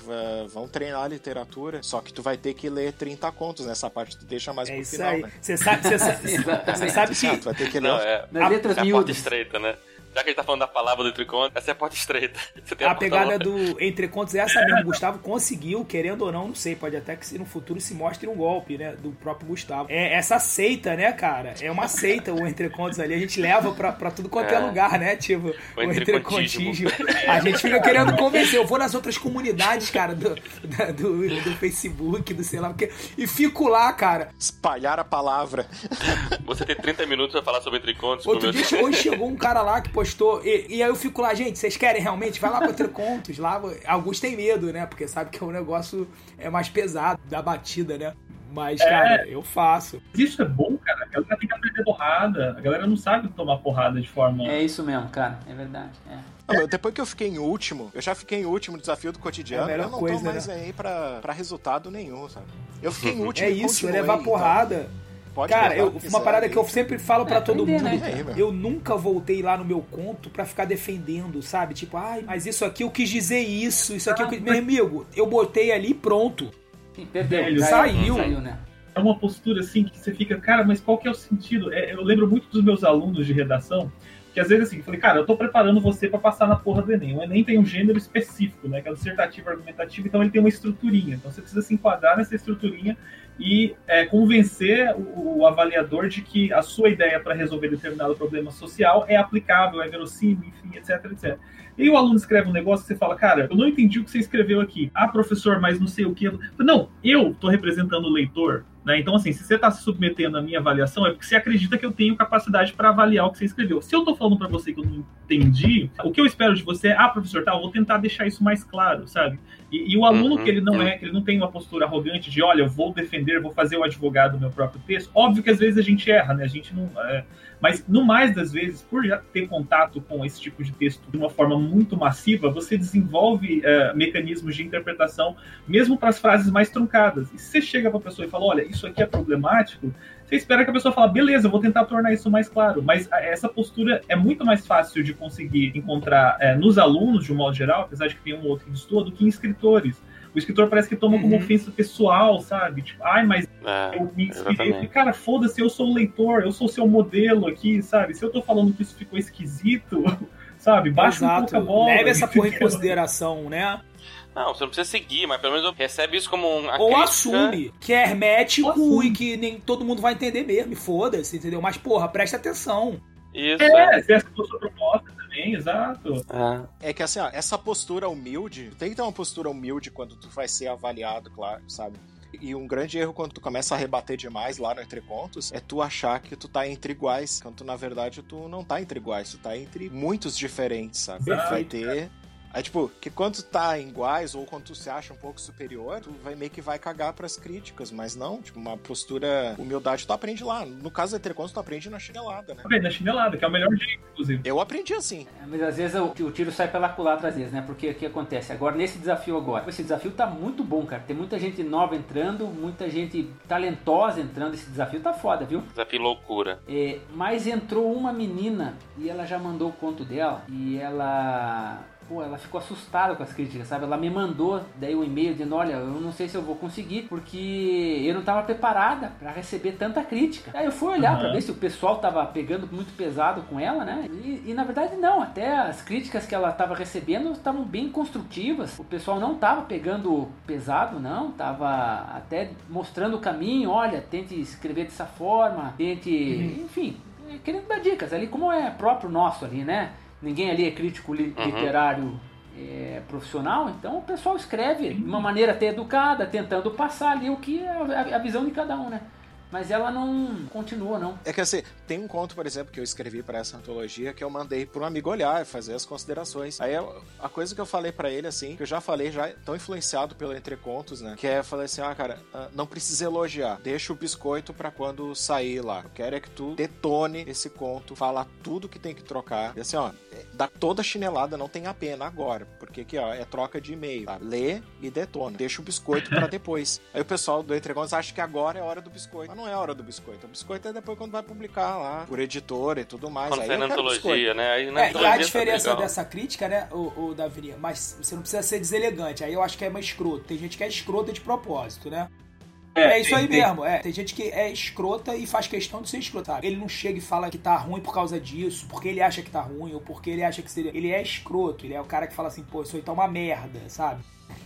vamos treinar a literatura, só que tu vai ter que ler 30 contos nessa parte, tu deixa mais é pro final, aí. né? Você sabe, você sabe, você sabe que... Ah, tu vai ter que ler... Não, é, Nas letras é a porta estreita, né? Já que a gente tá falando da palavra do entreconto, essa é a porta estreita. a, a pegada do entrecontos é essa mesmo. O Gustavo conseguiu, querendo ou não, não sei, pode até que no futuro se mostre um golpe, né? Do próprio Gustavo. É essa seita, né, cara? É uma seita o entrecontos ali. A gente leva pra, pra tudo quanto é, é lugar, né? Tipo, o, o entrecontismo. A gente fica querendo convencer. Eu vou nas outras comunidades, cara, do, do, do Facebook, do sei lá o quê, e fico lá, cara. Espalhar a palavra. Você tem 30 minutos pra falar sobre entrecontos. Outro dia hoje chegou um cara lá que, pô, postou. E, e, aí eu fico lá, gente, vocês querem realmente? Vai lá pro Tricontos. Lá, alguns têm medo, né? Porque sabe que o negócio é mais pesado, da batida, né? Mas, é, cara, eu faço. Isso é bom, cara. A galera tem que aprender porrada. A galera não sabe tomar porrada de forma. É isso mesmo, cara. É verdade. É. Não, depois que eu fiquei em último, eu já fiquei em último no desafio do cotidiano, é eu não coisa, tô mais né? aí pra, pra resultado nenhum, sabe? Eu fiquei em último. É isso, é levar porrada. Então... Pode Cara, eu, uma parada aí. que eu sempre falo para é, todo mundo. Né? eu nunca voltei lá no meu conto para ficar defendendo, sabe? Tipo, ai, mas isso aqui eu quis dizer isso, isso aqui eu quis... Meu amigo, eu botei ali pronto. Perdeu. Saiu. Saiu, né? é uma postura assim que você fica, cara, mas qual que é o sentido? É, eu lembro muito dos meus alunos de redação, que às vezes assim, falei, cara, eu tô preparando você para passar na porra do Enem. O Enem tem um gênero específico, né? Que é dissertativo argumentativo, então ele tem uma estruturinha. Então você precisa se enquadrar nessa estruturinha e é, convencer o, o, avaliador de que a sua ideia para resolver determinado problema social é aplicável, é verossímil, enfim, etc, etc. E o aluno escreve um negócio que você fala, cara, eu não entendi o que você escreveu aqui. Ah, professor, mas não sei o que. Não, eu estou representando o leitor. Né? Então, assim, se você está se submetendo à minha avaliação, é porque você acredita que eu tenho capacidade para avaliar o que você escreveu. Se eu estou falando para você que eu não entendi, o que eu espero de você é, ah, professor, tá, eu vou tentar deixar isso mais claro, sabe? E, e o aluno uhum, que ele não é, que ele não tem uma postura arrogante de, olha, eu vou defender, vou fazer o advogado do meu próprio texto. Óbvio que às vezes a gente erra, né? A gente não. É, mas, no mais das vezes, por já ter contato com esse tipo de texto de uma forma muito massiva, você desenvolve uh, mecanismos de interpretação, mesmo para as frases mais truncadas. E se você chega para a pessoa e fala: olha, isso aqui é problemático, você espera que a pessoa fale, beleza, eu vou tentar tornar isso mais claro. Mas essa postura é muito mais fácil de conseguir encontrar é, nos alunos, de um modo geral, apesar de que tem um outro que estuda, do que em escritores. O escritor parece que toma uhum. como ofensa pessoal, sabe? Tipo, ai, mas é, eu me inscrevi. Cara, foda-se, eu sou o leitor, eu sou seu modelo aqui, sabe? Se eu tô falando que isso ficou esquisito, sabe? Baixa Exato. um pouco a bola. Leve essa porra em consideração, né? Não, você não precisa seguir, mas pelo menos recebe isso como um. Ou crítica. assume que é hermético e que nem todo mundo vai entender mesmo. Foda-se, entendeu? Mas, porra, presta atenção. Isso. É, se essa sua proposta também, exato. É. é que assim, ó, essa postura humilde, tem que ter uma postura humilde quando tu vai ser avaliado, claro, sabe? E um grande erro quando tu começa a rebater demais lá no Entre Contos é tu achar que tu tá entre iguais, quando tu, na verdade tu não tá entre iguais, tu tá entre muitos diferentes, sabe? Perfeito, vai ter Aí, tipo, que quando tu tá em iguais ou quando tu se acha um pouco superior, tu vai meio que vai cagar pras críticas, mas não, tipo, uma postura humildade tu aprende lá. No caso da Entrecontos, tu aprende na chinelada, né? Aprende na chinelada, que é o melhor jeito, inclusive. Eu aprendi assim. É, mas às vezes o, o, tiro sai pela culatra, às vezes, né? Porque o que acontece? Agora, nesse desafio agora, esse desafio tá muito bom, cara. Tem muita gente nova entrando, muita gente talentosa entrando. Esse desafio tá foda, viu? Desafio loucura. É, mas entrou uma menina e ela já mandou o conto dela e ela pô, ela ficou assustada com as críticas, sabe? Ela me mandou daí um e-mail dizendo, olha, eu não sei se eu vou conseguir, porque eu não estava preparada para receber tanta crítica. Aí eu fui olhar uhum. para ver se o pessoal tava pegando muito pesado com ela, né? E, e na verdade não, até as críticas que ela estava recebendo estavam bem construtivas. O pessoal não estava pegando pesado, não, tava até mostrando o caminho, olha, tente escrever dessa forma, tente, uhum. enfim, querendo dar dicas ali, como é próprio nosso ali, né? Ninguém ali é crítico li uhum. literário é, profissional, então o pessoal escreve de uma maneira até educada, tentando passar ali o que é a, a visão de cada um, né? Mas ela não continua, não. É que assim, tem um conto, por exemplo, que eu escrevi para essa antologia que eu mandei para um amigo olhar e fazer as considerações. Aí a coisa que eu falei para ele, assim, que eu já falei, já tão influenciado pelo Entre Contos, né? Que é, falei assim, ah, cara, ah, não precisa elogiar, deixa o biscoito para quando sair lá. Eu quero é que tu detone esse conto, fala tudo que tem que trocar. E assim, ó, é, dá toda chinelada, não tem a pena agora, porque aqui, ó, é troca de e-mail, tá? Lê e detona. Deixa o biscoito para depois. Aí o pessoal do Entre Contos acha que agora é hora do biscoito. Mas não é hora do biscoito. O biscoito é depois quando vai publicar lá, por editor e tudo mais. Quando aí na antologia, né? Aí na é, e a diferença tá dessa crítica, né, o, o Davi, mas você não precisa ser deselegante. Aí eu acho que é mais escroto. Tem gente que é escrota de propósito, né? É, é, isso aí tem, mesmo, é. Tem gente que é escrota e faz questão de ser escrota. Ele não chega e fala que tá ruim por causa disso, porque ele acha que tá ruim, ou porque ele acha que seria. Ele é escroto, ele é o cara que fala assim, pô, isso aí tá uma merda, sabe?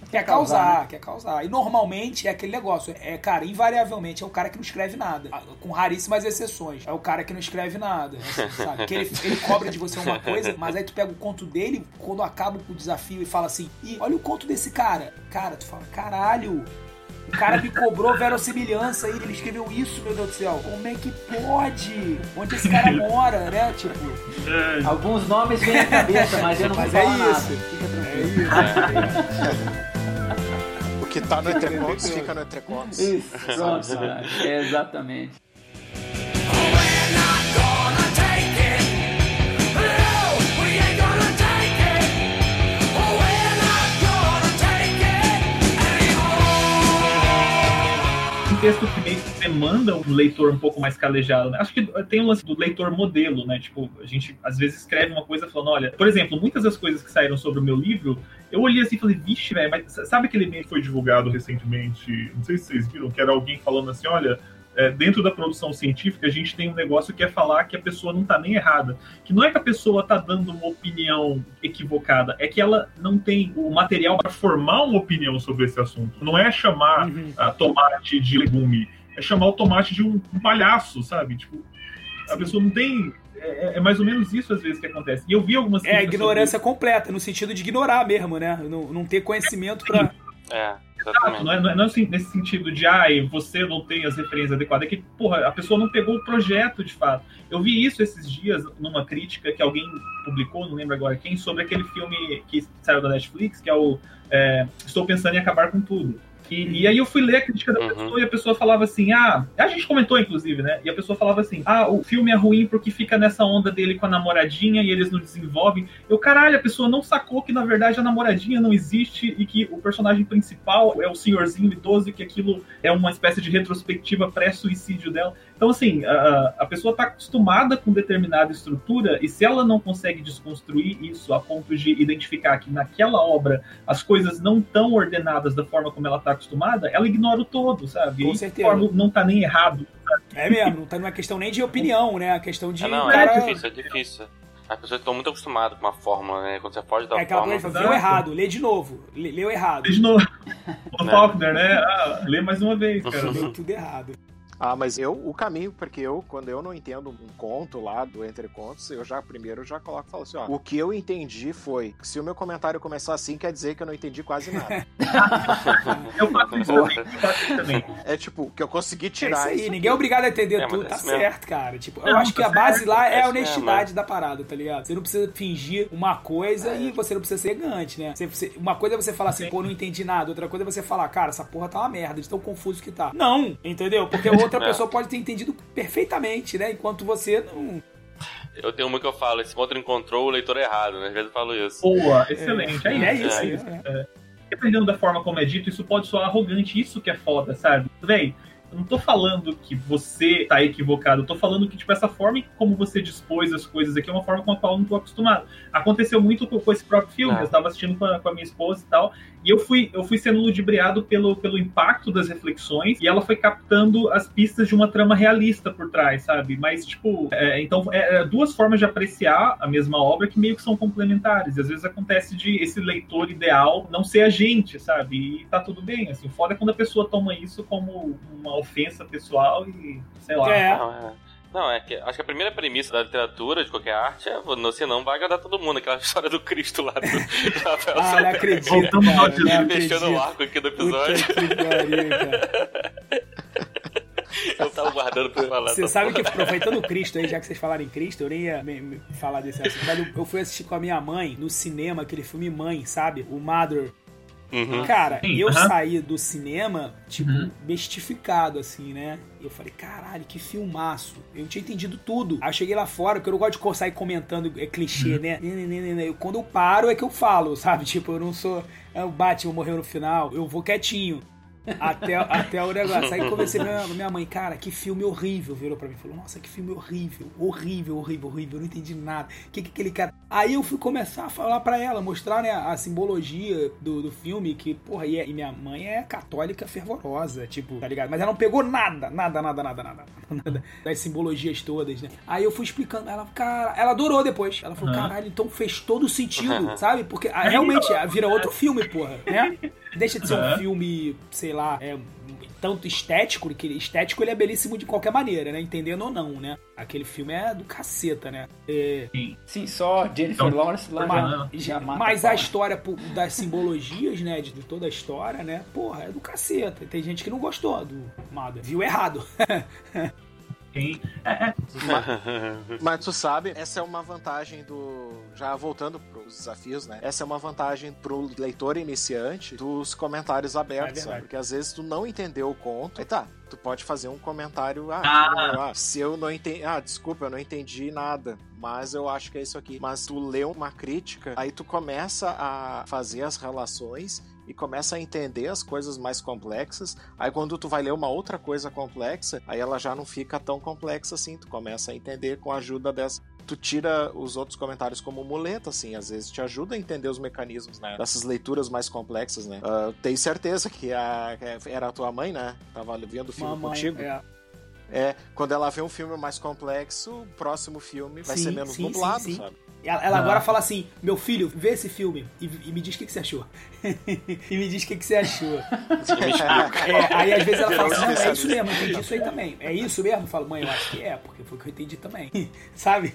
Quer causar, causar né? quer causar. E normalmente é aquele negócio, é, cara, invariavelmente é o cara que não escreve nada. Com raríssimas exceções. É o cara que não escreve nada. Assim, sabe? Que ele, ele cobra de você uma coisa, mas aí tu pega o conto dele, quando acaba o desafio e fala assim, e olha o conto desse cara. Cara, tu fala, caralho, o cara me cobrou verossimilhança aí, ele escreveu isso, meu Deus do céu. Como é que pode? Onde esse cara mora, né? Tipo. Alguns nomes vêm à cabeça, mas eu não mas vou é falar isso. nada. Fica tranquilo. É isso. o que tá no Entrecontos fica no Entrecontos. Isso, pronto, é exatamente. Texto que demanda um leitor um pouco mais calejado, né? Acho que tem um lance do leitor modelo, né? Tipo, a gente às vezes escreve uma coisa falando, olha, por exemplo, muitas das coisas que saíram sobre o meu livro, eu olhei assim e falei, vixe, velho, mas sabe aquele meme que foi divulgado recentemente? Não sei se vocês viram, que era alguém falando assim, olha, é, dentro da produção científica, a gente tem um negócio que é falar que a pessoa não está nem errada. Que não é que a pessoa está dando uma opinião equivocada, é que ela não tem o material para formar uma opinião sobre esse assunto. Não é chamar uhum. a tomate de legume, é chamar o tomate de um, um palhaço, sabe? Tipo, a pessoa não tem é, é, mais ou menos isso às vezes que acontece. E eu vi algumas É a ignorância completa, no sentido de ignorar mesmo, né? Não, não ter conhecimento para. É. Exato, não é, não é, é assim, nesse sentido de, ai, você não tem as referências adequadas, é que, porra, a pessoa não pegou o projeto de fato. Eu vi isso esses dias numa crítica que alguém publicou, não lembro agora quem, sobre aquele filme que saiu da Netflix, que é o é, Estou Pensando em Acabar com Tudo. E, e, aí eu fui ler a crítica da uhum. pessoa e a pessoa falava assim: ah, a gente comentou inclusive, né? E a pessoa falava assim: ah, o filme é ruim porque fica nessa onda dele com a namoradinha e eles não desenvolvem. Eu, caralho, a pessoa não sacou que na verdade a namoradinha não existe e que o personagem principal é o senhorzinho idoso e que aquilo é uma espécie de retrospectiva pré-suicídio dela. Então, assim, a, a pessoa está acostumada com determinada estrutura e se ela não consegue desconstruir isso a ponto de identificar que naquela obra as coisas não estão ordenadas da forma como ela está acostumada, ela ignora o todo, sabe? Com certeza. não está nem errado. Sabe? É mesmo, não está numa questão nem de opinião, né? A questão de. É, não, é difícil, é difícil. As pessoas estão muito acostumadas com uma fórmula, né? Quando você foge da é aquela fórmula... Coisa, leu errado, lê de novo. Leu errado. Lê de novo. O Faulkner, né? Ah, lê mais uma vez, cara. Leu tudo errado. Ah, mas eu, o caminho, porque eu, quando eu não entendo um conto lá do Entre Contos, eu já, primeiro, já coloco e falo assim, ó, o que eu entendi foi, que se o meu comentário começar assim, quer dizer que eu não entendi quase nada. eu faço isso também. É tipo, que eu consegui tirar é isso aí, ninguém é obrigado a entender é, tudo, tá mesmo. certo, cara. Tipo, eu acho que tá a base certo, lá é a honestidade da parada, tá ligado? Você não precisa fingir uma coisa e você não precisa ser gigante, né? Você, você, uma coisa é você falar assim, pô, não entendi nada, outra coisa é você falar, cara, essa porra tá uma merda, de tão confuso que tá. Não, entendeu? Porque o outra é. pessoa pode ter entendido perfeitamente, né? Enquanto você não. Eu tenho uma que eu falo, esse outro encontrou o leitor errado, né? Às vezes eu falo isso. Boa, excelente. É, é, isso. É, isso. É. Dependendo da forma como é dito, isso pode soar arrogante. Isso que é foda, sabe? Vem, eu não tô falando que você tá equivocado, eu tô falando que, tipo, essa forma como você dispôs as coisas aqui é uma forma com a qual eu não tô acostumado. Aconteceu muito com, com esse próprio filme, ah. eu estava assistindo com a, com a, minha esposa e tal, e eu fui, eu fui sendo ludibriado pelo, pelo impacto das reflexões, e ela foi captando as pistas de uma trama realista por trás, sabe? Mas, tipo, é, então, é, é duas formas de apreciar a mesma obra que meio que são complementares, e às vezes acontece de esse leitor ideal não ser a gente, sabe? E tá tudo bem, assim, foda é quando a pessoa toma isso como uma ofensa pessoal e sei lá. É. Não, é. Não, é que acho que a primeira premissa da literatura, de qualquer arte, é você não vai agradar todo mundo. Aquela história do Cristo lá do, Rafael Ah, não acredito. Voltamos cara, Fechando o arco aqui do episódio. Eu tava guardando pra falar. Você sabe que, aproveitando o Cristo aí, já que vocês falaram em Cristo, eu nem ia me, me falar desse assunto, mas eu fui assistir com a minha mãe no cinema, aquele filme Mãe, sabe? O Mother Uhum. Cara, Sim, eu uhum. saí do cinema, tipo, uhum. bestificado, assim, né? Eu falei, caralho, que filmaço. Eu não tinha entendido tudo. Aí eu cheguei lá fora, porque eu não gosto de sair comentando, é clichê, uhum. né? Quando eu paro é que eu falo, sabe? Tipo, eu não sou. É, o Batman morreu no final, eu vou quietinho. Até, até o negócio. Aí conversei com minha, minha mãe, cara, que filme horrível. Virou pra mim e falou: Nossa, que filme horrível, horrível, horrível, horrível. Eu não entendi nada. O que, que aquele cara. Aí eu fui começar a falar pra ela, mostrar né, a simbologia do, do filme, que, porra, e, e minha mãe é católica fervorosa, tipo, tá ligado? Mas ela não pegou nada, nada, nada, nada, nada, nada das simbologias todas, né? Aí eu fui explicando, ela, cara, ela adorou depois. Ela falou: Caralho, então fez todo sentido, sabe? Porque realmente vira outro filme, porra, né? Deixa de ser um filme, sei lá, é, tanto estético, que estético ele é belíssimo de qualquer maneira, né? Entendendo ou não, né? Aquele filme é do caceta, né? É... Sim. Sim, só Jennifer então, Lawrence lá mas, já, já mata Mas a história das simbologias, né? De, de, toda a história, né? Porra, é do caceta. Tem gente que não gostou do Mada. Viu errado. Sim. É, é. Mas, mas, tu sabe, essa é uma vantagem do. Já voltando pros desafios, né? Essa é uma vantagem pro leitor iniciante dos comentários abertos, é Porque às vezes tu não entendeu o conto. Aí tá, tu pode fazer um comentário. Ah, ah. ah se eu não entendi. Ah, desculpa, eu não entendi nada. Mas eu acho que é isso aqui. Mas tu lê uma crítica, aí tu começa a fazer as relações e começa a entender as coisas mais complexas. Aí quando tu vai ler uma outra coisa complexa, aí ela já não fica tão complexa assim, tu começa a entender com a ajuda dessa tu tira os outros comentários como muleta, assim, às vezes te ajuda a entender os mecanismos, né? Dessas leituras mais complexas, né? Uh, tenho certeza que a, era a tua mãe, né? Tava vendo o filme Mamãe, contigo. É. É, quando ela vê um filme mais complexo, o próximo filme vai sim, ser menos sim, nublado, sim, sabe? Ela, ela agora fala assim: meu filho, vê esse filme e, e me diz o que, que você achou. e me diz o que, que você achou. é, aí às vezes ela fala assim: não, é isso mesmo, eu entendi isso aí também. É isso mesmo? Eu falo, mãe, eu acho que é, porque foi o que eu entendi também. Sabe?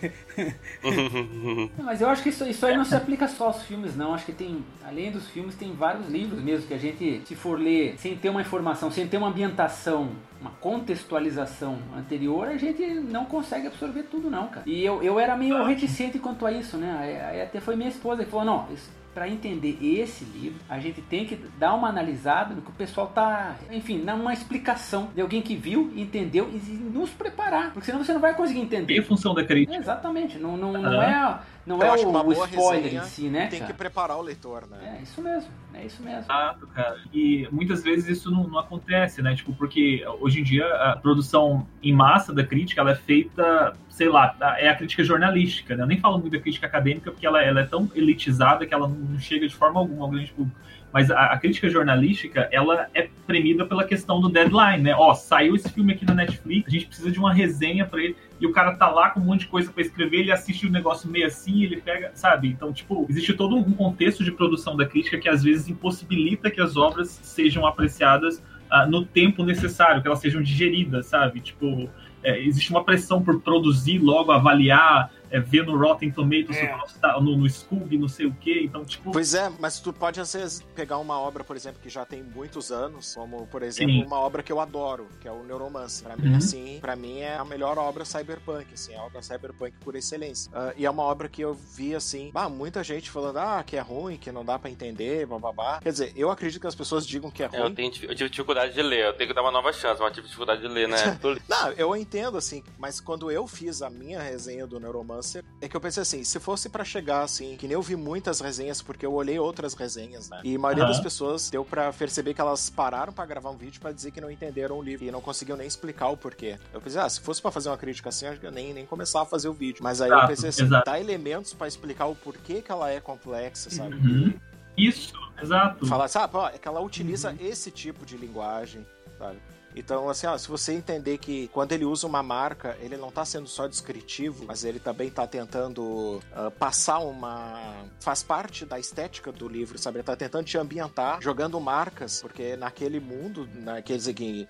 mas eu acho que isso, isso aí não se aplica só aos filmes, não. Acho que tem, além dos filmes, tem vários livros mesmo que a gente, se for ler sem ter uma informação, sem ter uma ambientação uma contextualização anterior, a gente não consegue absorver tudo não, cara. E eu, eu era meio reticente quanto a isso, né? Aí até foi minha esposa que falou, não, isso, para entender esse livro, a gente tem que dar uma analisada no que o pessoal tá, enfim, dar uma explicação de alguém que viu, entendeu e nos preparar, porque senão você não vai conseguir entender. A função da crítica? É, exatamente, não, não, não é não é o, o spoiler em si, né? Tem cara? que preparar o leitor, né? É isso mesmo, é isso mesmo. Exato, cara. E muitas vezes isso não, não, acontece, né? Tipo, porque hoje em dia a produção em massa da crítica ela é feita, sei lá, é a crítica jornalística, né? Eu nem falo muito da crítica acadêmica porque ela, ela é tão elitizada que ela não chega de forma alguma ao grande público. Mas a, a, crítica jornalística, ela é premida pela questão do deadline, né? Ó, saiu esse filme aqui na Netflix, a gente precisa de uma resenha para ele, e o cara tá lá com um monte de coisa para escrever, ele assiste o um negócio meio assim, ele pega, sabe? Então, tipo, existe todo um contexto de produção da crítica que às vezes impossibilita que as obras sejam apreciadas uh, no tempo necessário, que elas sejam digeridas, sabe? Tipo, é, existe uma pressão por produzir logo, avaliar, é, ver no Rotten Tomatoes, é. no, no Scooby, não sei o quê. Então, tipo. Pois é, mas tu pode às vezes pegar uma obra, por exemplo, que já tem muitos anos, como, por exemplo, Sim. uma obra que eu adoro, que é o Neuromancer. Pra mim, uhum. assim, pra mim é a melhor obra cyberpunk, assim, é a obra cyberpunk por excelência. Uh, e é uma obra que eu vi, assim, ah, muita gente falando, ah, que é ruim, que não dá pra entender, bababá. Quer dizer, eu acredito que as pessoas digam que é ruim. Eu, tenho, eu tive dificuldade de ler, eu tenho que dar uma nova chance, mas eu tive dificuldade de ler, né? não, eu entendo, assim, mas quando eu fiz a minha resenha do Neuromancer, é que eu pensei assim, se fosse para chegar assim, que nem eu vi muitas resenhas, porque eu olhei outras resenhas, né? E a maioria uhum. das pessoas deu para perceber que elas pararam para gravar um vídeo para dizer que não entenderam o livro e não conseguiam nem explicar o porquê. Eu pensei, ah, se fosse para fazer uma crítica assim, eu nem, nem começava a fazer o vídeo. Mas aí eu pensei assim, exato. dá elementos para explicar o porquê que ela é complexa, sabe? Uhum. Isso, exato. Falar, sabe, ó, é que ela utiliza uhum. esse tipo de linguagem, sabe? Então, assim, ó, se você entender que quando ele usa uma marca, ele não está sendo só descritivo, mas ele também está tentando uh, passar uma. faz parte da estética do livro, sabe? Ele está tentando te ambientar, jogando marcas, porque naquele mundo, dizer que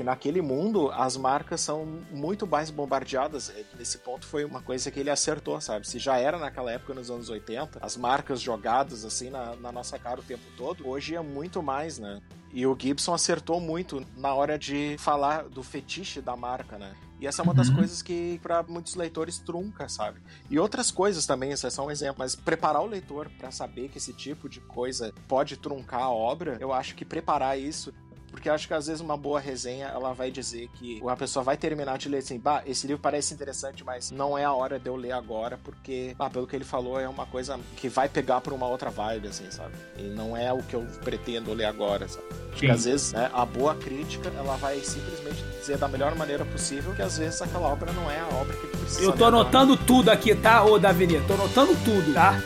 que naquele mundo as marcas são muito mais bombardeadas. Nesse ponto foi uma coisa que ele acertou, sabe? Se já era naquela época, nos anos 80, as marcas jogadas assim na, na nossa cara o tempo todo, hoje é muito mais, né? E o Gibson acertou muito na hora de falar do fetiche da marca, né? E essa é uma das uhum. coisas que para muitos leitores trunca, sabe? E outras coisas também, isso é só um exemplo, mas preparar o leitor para saber que esse tipo de coisa pode truncar a obra, eu acho que preparar isso porque acho que às vezes uma boa resenha ela vai dizer que a pessoa vai terminar de ler assim, bah, esse livro parece interessante, mas não é a hora de eu ler agora, porque, bah, pelo que ele falou, é uma coisa que vai pegar por uma outra vibe, assim, sabe? E não é o que eu pretendo ler agora, sabe? Porque às vezes né, a boa crítica ela vai simplesmente dizer da melhor maneira possível que às vezes aquela obra não é a obra que precisa. Eu tô anotando tudo aqui, tá, ô Davini? Tô anotando tudo, tá?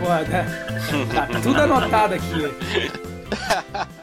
Pô, tá, tá tudo anotado aqui.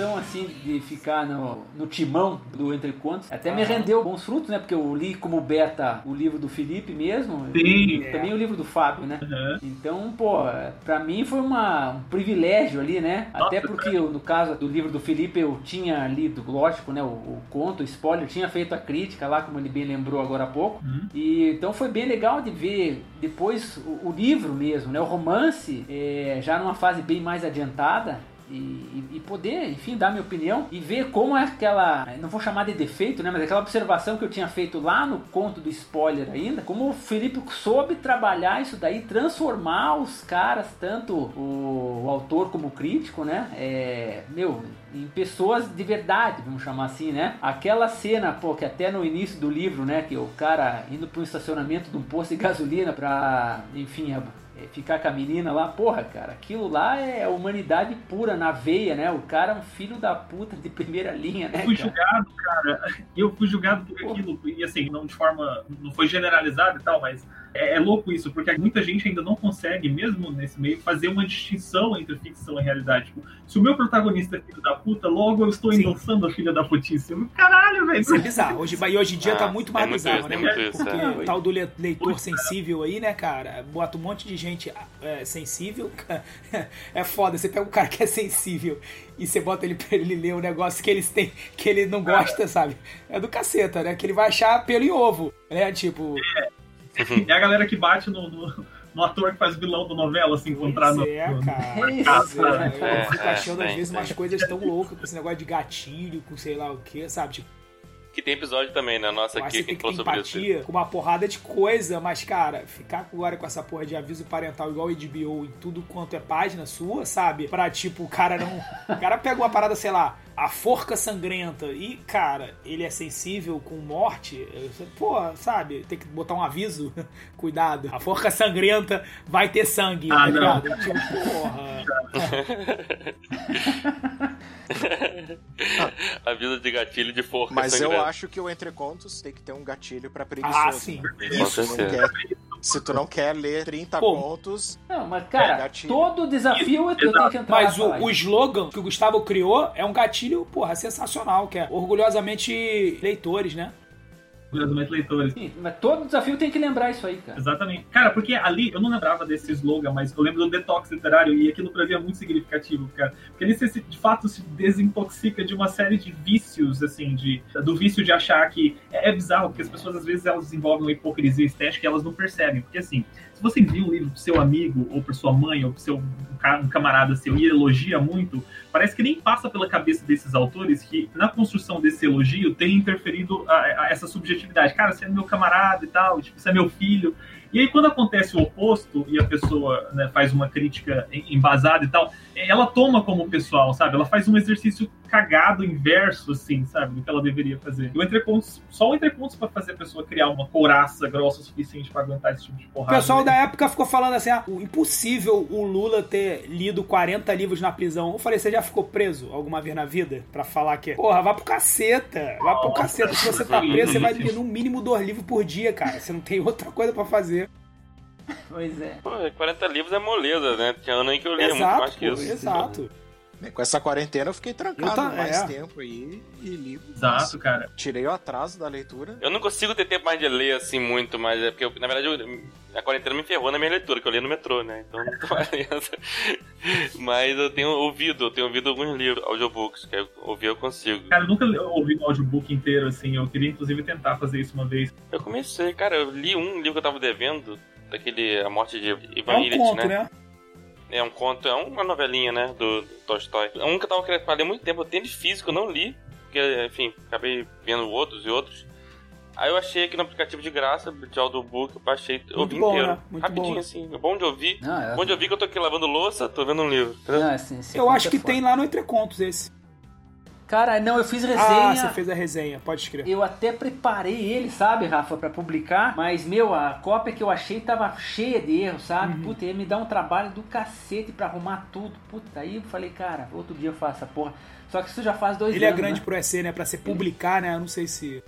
posição assim de ficar no, no timão do Entre Contos até me rendeu bons frutos, né? Porque eu li como beta o livro do Felipe mesmo. Sim. E também o livro do Fábio, né? Uhum. Então, pô, pra mim foi uma, um privilégio ali, né? Nossa, até porque eu, no caso do livro do Felipe eu tinha lido, lógico, né? O, o conto, o spoiler, tinha feito a crítica lá, como ele bem lembrou agora há pouco. Uhum. E então foi bem legal de ver depois o, o livro mesmo, né? O romance, é, já numa fase bem mais adiantada, e, e, poder, enfim, dar minha opinião e ver como é aquela, não vou chamar de defeito, né, mas aquela observação que eu tinha feito lá no conto do spoiler ainda, como o Felipe soube trabalhar isso daí, transformar os caras, tanto o o autor como crítico, né? É, meu, em pessoas de verdade, vamos chamar assim, né? Aquela cena, pô, que até no início do livro, né, que o cara indo para um estacionamento de um posto de gasolina para, enfim, ficar com a menina lá, porra, cara, aquilo lá é humanidade pura na veia, né? O cara é um filho da puta de primeira linha, né? Eu fui julgado, cara. Eu fui julgado por porra. aquilo, e assim, não de forma. não foi generalizado e tal, mas é, é, louco isso, porque muita gente ainda não consegue, mesmo nesse meio, fazer uma distinção entre ficção e realidade. Tipo, se o meu protagonista é filho da puta, logo eu estou endossando a filha da putice. Caralho, velho. Isso é bizarro. Hoje, e hoje em dia tá ah, tá muito mais é bizarro, muito né? Isso, porque é. o tal do leitor sensível aí, né, cara? Bota um monte de gente é, sensível. É foda. Você pega um cara que é sensível e você bota ele pra ele ler um negócio que eles têm, que ele não gosta, sabe? É do caceta, né? Que ele vai achar pelo em ovo, né? Tipo. É é a galera que bate no, no, no, ator que faz vilão da novela, assim, encontrar no. É, cara. No, casa, é, é, eu fico achando, às vezes, umas coisas tão loucas com esse negócio de gatilho, com sei lá o que, sabe? Tipo, que tem episódio também, né? Nossa aqui que falou sobre isso. Com uma porrada de coisa, mas, cara, ficar agora com essa porra de aviso parental igual HBO em tudo quanto é página sua, sabe? Pra, tipo, o cara não. o cara pega uma parada, sei lá, a forca sangrenta e, cara, ele é sensível com morte. Pô, sabe? Tem que botar um aviso. Cuidado. A forca sangrenta vai ter sangue, ah, tá ligado? Tipo, porra. Aviso de gatilho de forca Mas sangrenta. eu acho que o Entre Contos tem que ter um gatilho pra preguiçoso. Ah, sim. Né? Isso, não quer, se tu não quer ler 30 Pô, contos... Não, mas cara, é todo desafio eu tenho que entrar Mas o, o slogan que o Gustavo criou é um gatilho, porra, sensacional, que é orgulhosamente leitores, né? Curiosamente leitores. Sim, mas todo desafio tem que lembrar isso aí, cara. Exatamente. Cara, porque ali, eu não lembrava desse slogan, mas eu lembro do detox literário e aquilo pra mim é muito significativo, cara. Porque ali você, de fato, se desintoxica de uma série de vícios, assim, de, do vício de achar que... É, é bizarro, porque as pessoas, às vezes, elas desenvolvem uma hipocrisia estética e elas não percebem. Porque, assim, se você envia um livro pro seu amigo, ou pra sua mãe, ou pro seu um camarada seu e elogia muito, parece que nem passa pela cabeça desses autores que na construção desse elogio tem interferido a, a essa subjetividade. Cara, você é meu camarada e tal, tipo, você é meu filho. E aí, quando acontece o oposto e a pessoa né, faz uma crítica embasada e tal, ela toma como pessoal, sabe? Ela faz um exercício cagado, inverso, assim, sabe? Do que ela deveria fazer. E o entrepontos, só o entrepontos para fazer a pessoa criar uma couraça grossa o suficiente para aguentar esse tipo de porrada. O pessoal né? da época ficou falando assim: ah, impossível o Lula ter lido 40 livros na prisão. Eu falei, você já ficou preso alguma vez na vida? Pra falar que. Porra, vá pro caceta. Vá pro caceta. Se você tá preso, você vai ler no mínimo dois livros por dia, cara. Você não tem outra coisa para fazer. Pois é. Pô, 40 livros é moleza, né? Tinha ano aí que eu lia muito mais que isso. Exato. Com essa quarentena eu fiquei trancado eu mais é. tempo aí e li. Exato, cara. Tirei o atraso da leitura. Eu não consigo ter tempo mais de ler assim muito, mas é porque, eu, na verdade, eu, a quarentena me ferrou na minha leitura, que eu li no metrô, né? Então não tô mas eu tenho ouvido, eu tenho ouvido alguns livros, audiobooks, que eu ouvir eu consigo. Cara, eu nunca ouvi um audiobook inteiro, assim. Eu queria, inclusive, tentar fazer isso uma vez. Eu comecei, cara, eu li um livro que eu tava devendo, daquele A Morte de Ivan é um Illich, né? né? É um conto, é uma novelinha, né? Do, do Tolstói. Um que eu tava querendo falar há muito tempo, eu tenho de físico, eu não li. Porque, enfim, acabei vendo outros e outros. Aí eu achei aqui no aplicativo de graça, de audiobook, eu baixei, eu ouvi bom, inteiro. Né? Rapidinho, bom. assim. É bom de ouvir. Não, é... Bom de ouvir que eu tô aqui lavando louça, tô vendo um livro. Não, assim, eu acho que é tem lá no Entre Contos esse. Cara, não, eu fiz resenha. Ah, você fez a resenha, pode escrever. Eu até preparei ele, sabe, Rafa, para publicar, mas, meu, a cópia que eu achei tava cheia de erros, sabe? Uhum. Puta, ia me dar um trabalho do cacete para arrumar tudo. Puta, aí eu falei, cara, outro dia eu faço essa porra. Só que isso já faz dois ele é anos. Ele é grande né? pro EC, né? Pra se publicar, né? Eu não sei se.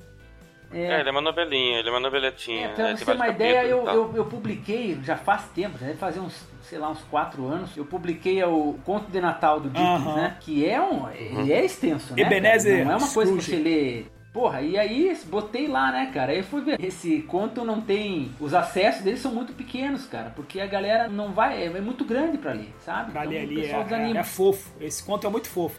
É. é, ele é uma novelinha, ele é uma noveletinha. É, pra né? você ter uma ideia, eu, eu, eu, publiquei já faz tempo, já deve fazer uns, sei lá, uns quatro anos. Eu publiquei o Conto de Natal do Dickens, né? Que é um. Ele é extenso, né? Ebenezer. Não é uma coisa que você lê. Porra, e aí botei lá, né, cara? Aí fui ver. Esse conto não tem. Os acessos deles são muito pequenos, cara. Porque a galera não vai. É, é muito grande pra ler, sabe? Pra então, ler ali é, é, é fofo. Esse conto é muito fofo.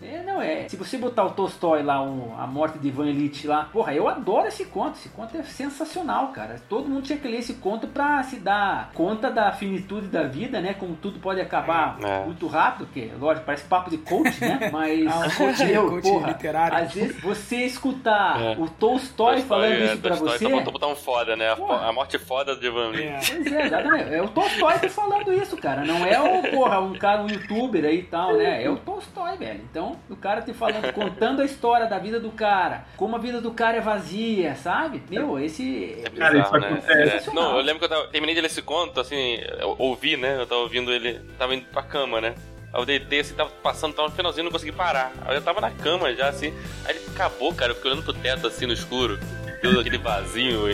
É, não é. Se você botar o Tolstói lá, o, a morte de Ivan Illich lá, porra, eu adoro esse conto. Esse conto é sensacional, cara. Todo mundo tinha que ler esse conto pra se dar conta da finitude da vida, né? Como tudo pode acabar é. muito rápido, porque, lógico, parece papo de coach, né? Mas, ah, um coach, eu, coach porra, literário. às vezes você escutar é. o Tolstói, falando é, isso pra Tolstói você... Tolstói tá um foda, né? A, a morte foda de Ivan Illich. É. Pois é, exatamente. É o Tolstói tá falando isso, cara. Não é o, porra, um cara, um youtuber aí e tal, né? É o Tolstói, velho. Então, o cara te falando, contando a história da vida do cara, como a vida do cara é vazia, sabe? Meu, esse. É bizarro, cara, né? É. Não, eu lembro que eu tava, terminei de ler esse conto, assim, eu ouvi, né? Eu tava ouvindo ele, tava indo pra cama, né? Aí eu deitei assim, tava passando, tava no finalzinho, não consegui parar. Aí eu tava na cama já, assim. Aí ele acabou, cara, eu fiquei olhando pro teto assim no escuro. Todo aquele vazio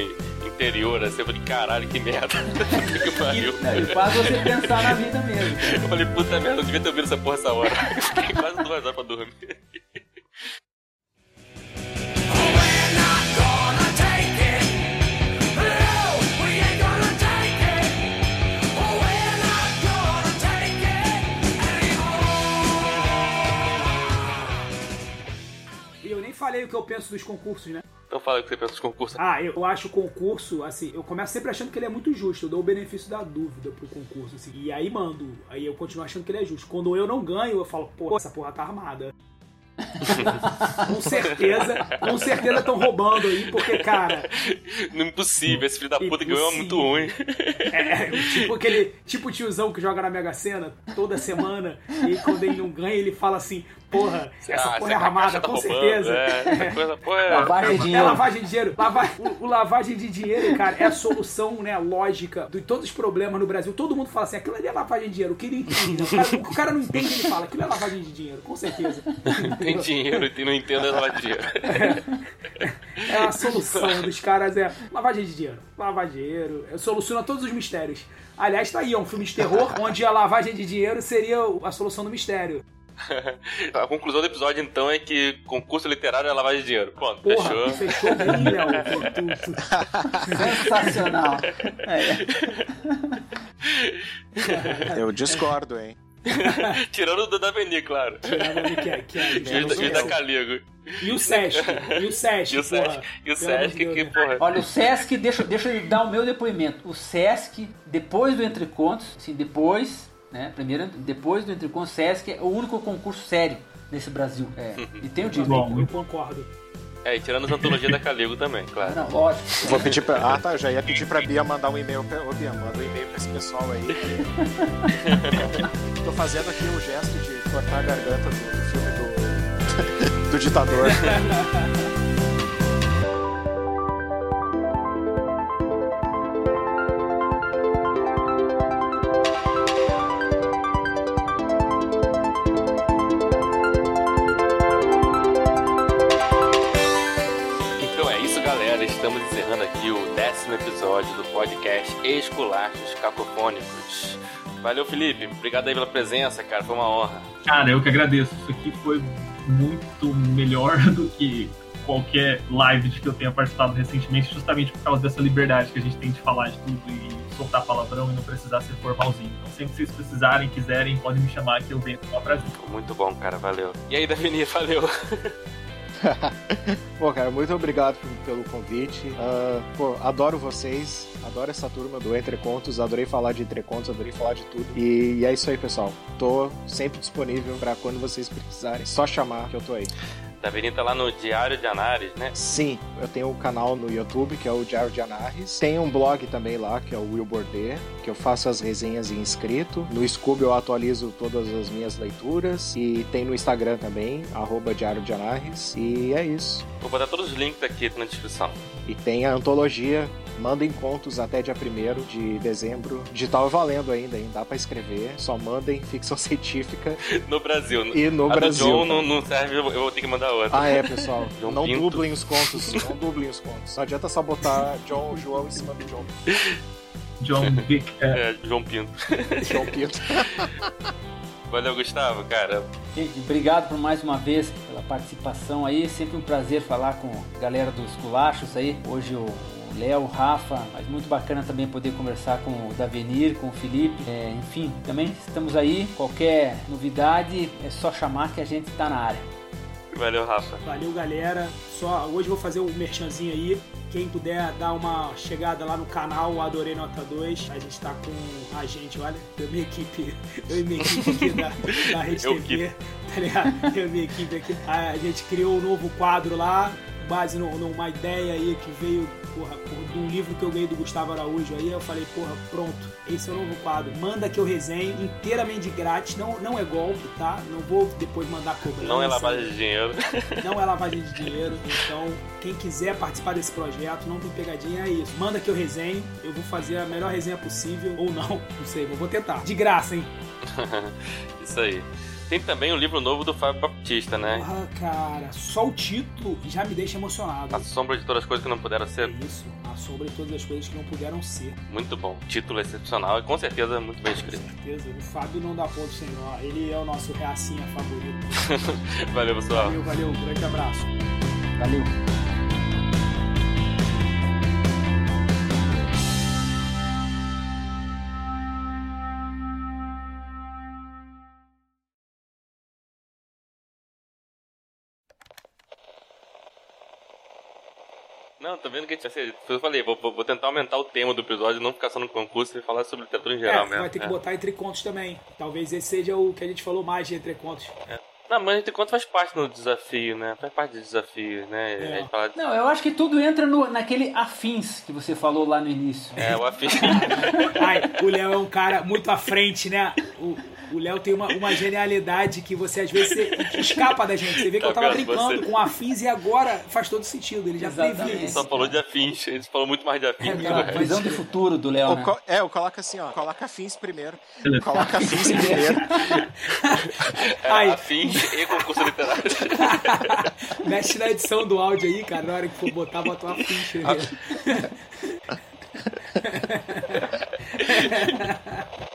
interior, assim, eu falei, caralho, que merda. que pariu. E, faz você pensar na vida mesmo. Cara. Eu falei, puta merda, eu devia ter ouvido essa porra essa hora. Fiquei quase duas horas pra dormir. Falei o que eu penso dos concursos, né? Então fala o que você pensa dos concursos. Ah, eu acho o concurso, assim, eu começo sempre achando que ele é muito justo. Eu dou o benefício da dúvida pro concurso, assim. E aí mando. Aí eu continuo achando que ele é justo. Quando eu não ganho, eu falo, pô, essa porra tá armada. com certeza, com certeza estão roubando aí, porque, cara. Não é impossível, esse filho da puta ganhou é muito ruim. É, tipo aquele tipo tiozão que joga na Mega Sena toda semana, e quando ele não ganha, ele fala assim: porra, essa ah, porra é armada, tá com roubando, certeza. É, coisa, porra, é... Lavagem de dinheiro. É lavagem de dinheiro. Lava... O, o, lavagem de dinheiro, cara, é a solução, né, lógica de todos os problemas no Brasil. Todo mundo fala assim, aquilo ali é lavagem de dinheiro. O que ele entende? O cara, o cara não entende, ele fala, aquilo é lavagem de dinheiro, com certeza. Tem dinheiro e não entende é lavagem de dinheiro. É, é a solução dos caras, é lavagem de dinheiro. Lavagem de dinheiro, soluciona todos os mistérios. Aliás, tá aí, é um filme de terror onde a lavagem de dinheiro seria a solução do mistério. A conclusão do episódio, então, é que concurso literário é lavagem de dinheiro. Pronto, Porra, fechou. Fechou bem, Léo. Sensacional. É. Eu discordo, hein? Tirando do Daveni, claro. Tirando ali que é. Que é, e da Caligo. E o Sesc. E o Sesc. E o Sesc, e o Sesc que, porra. Olha, o Sesc, deixa, deixa eu dar o meu depoimento. O Sesc, depois do Entre Contos, assim, depois né? Primeiro, depois do Entre com Sesc, é o único concurso sério nesse Brasil. É. E tem o Bom, eu concordo. É, e tirando as antologias da Caligo também, claro. Não, lógico. Vou pedir pra. Ah, tá. Já ia pedir pra Bia mandar um e-mail. Pra... Ô, Bia, manda um e-mail pra esse pessoal aí. Tô fazendo aqui o gesto de cortar a garganta do filme do, do ditador. episódio do podcast Esculachos Cacofônicos. Valeu, Felipe. Obrigado aí pela presença, cara. Foi uma honra. Cara, eu que agradeço. Isso aqui foi muito melhor do que qualquer live de que eu tenha participado recentemente, justamente por causa dessa liberdade que a gente tem de falar de tudo e soltar palavrão e não precisar ser formalzinho. Então, sempre que vocês precisarem, quiserem, podem me chamar que eu venho com prazer. Muito bom, cara. Valeu. E aí, Davini, valeu. pô, cara, muito obrigado pelo convite. Uh, pô, adoro vocês, adoro essa turma do Entre Contos, adorei falar de Entre Contos, adorei falar de tudo. E, e é isso aí, pessoal. Tô sempre disponível para quando vocês precisarem. Só chamar que eu tô aí. Davini tá lá no Diário de Anares, né? Sim, eu tenho um canal no YouTube que é o Diário de Anares. Tem um blog também lá que é o Will Bordet, que eu faço as resenhas em inscrito. No Scooby eu atualizo todas as minhas leituras. E tem no Instagram também, arroba Diário de Anares. E é isso. Vou botar todos os links aqui na descrição. E tem a antologia Mandem contos até dia 1 de dezembro. Digital é valendo ainda, hein? Dá pra escrever. Só mandem ficção científica. No Brasil. E no a Brasil. Do John não, não, serve, eu vou ter que mandar outra. Ah, é, pessoal. não Pinto. dublem os contos. Não dublem os contos. Não adianta só botar John João em cima do John. John Vic. É. é, João Pinto. João Pinto. Valeu, Gustavo, cara. Gente, obrigado por mais uma vez pela participação aí. Sempre um prazer falar com a galera dos culachos aí. Hoje o Léo, Rafa, mas muito bacana também poder conversar com o Davenir, com o Felipe. É, enfim, também estamos aí. Qualquer novidade é só chamar que a gente está na área. Valeu, Rafa. Valeu, galera. Só hoje vou fazer um merchanzinho aí. Quem puder dar uma chegada lá no canal Adorei Nota 2. A gente tá com a gente, olha, eu minha equipe, eu e minha equipe aqui da, da Rede TV, tá ligado? Eu e minha equipe aqui. A gente criou um novo quadro lá, base no, numa ideia aí que veio porra, de um livro que eu ganhei do Gustavo Araújo aí, eu falei, porra, pronto, esse é o novo quadro. Manda que eu resenho inteiramente grátis, não, não é golpe, tá? Não vou depois mandar cobrança. Não é lavagem de dinheiro. Não é lavagem de dinheiro, então quem quiser participar desse projeto, não tem pegadinha, é isso. Manda que eu resenho, eu vou fazer a melhor resenha possível, ou não, não sei, vou tentar. De graça, hein? isso aí. Tem também o livro novo do Fábio Baptista, né? Ah, cara, só o título já me deixa emocionado. A sombra de todas as coisas que não puderam ser. É isso, a sombra de todas as coisas que não puderam ser. Muito bom. Título excepcional e com certeza muito bem escrito. Com certeza. O Fábio não dá ponto sem nó. Ele é o nosso reacinha favorito. valeu, pessoal. Valeu, valeu. Um grande abraço. Valeu. Não, tô vendo que a gente ser. Eu falei, vou, vou, tentar aumentar o tema do episódio, não ficar só no concurso e falar sobre literatura em geral é, mesmo. Vai ter que é. botar entre contos também. Talvez esse seja o que a gente falou mais de entre contos. É. Não, mas entre contos faz parte do desafio, né? Faz parte do desafio, né? É. De... Não, eu acho que tudo entra no, naquele afins que você falou lá no início. É, o afins. Ai, o Léo é um cara muito à frente, né? O, o Léo tem uma, uma genialidade que você às vezes você, escapa da gente. Você vê que eu tava brincando você... com afins e agora faz todo sentido. Ele já Exatamente. Só falou de afins, ele falou muito mais de afins. É, a visão do futuro do Léo. Né? É, eu coloco assim, ó. Coloca afins primeiro. Coloca afins primeiro. É, aí. Afins e concurso literário. Mexe na edição do áudio aí, cara. Na hora que for botar, bota uma ficha.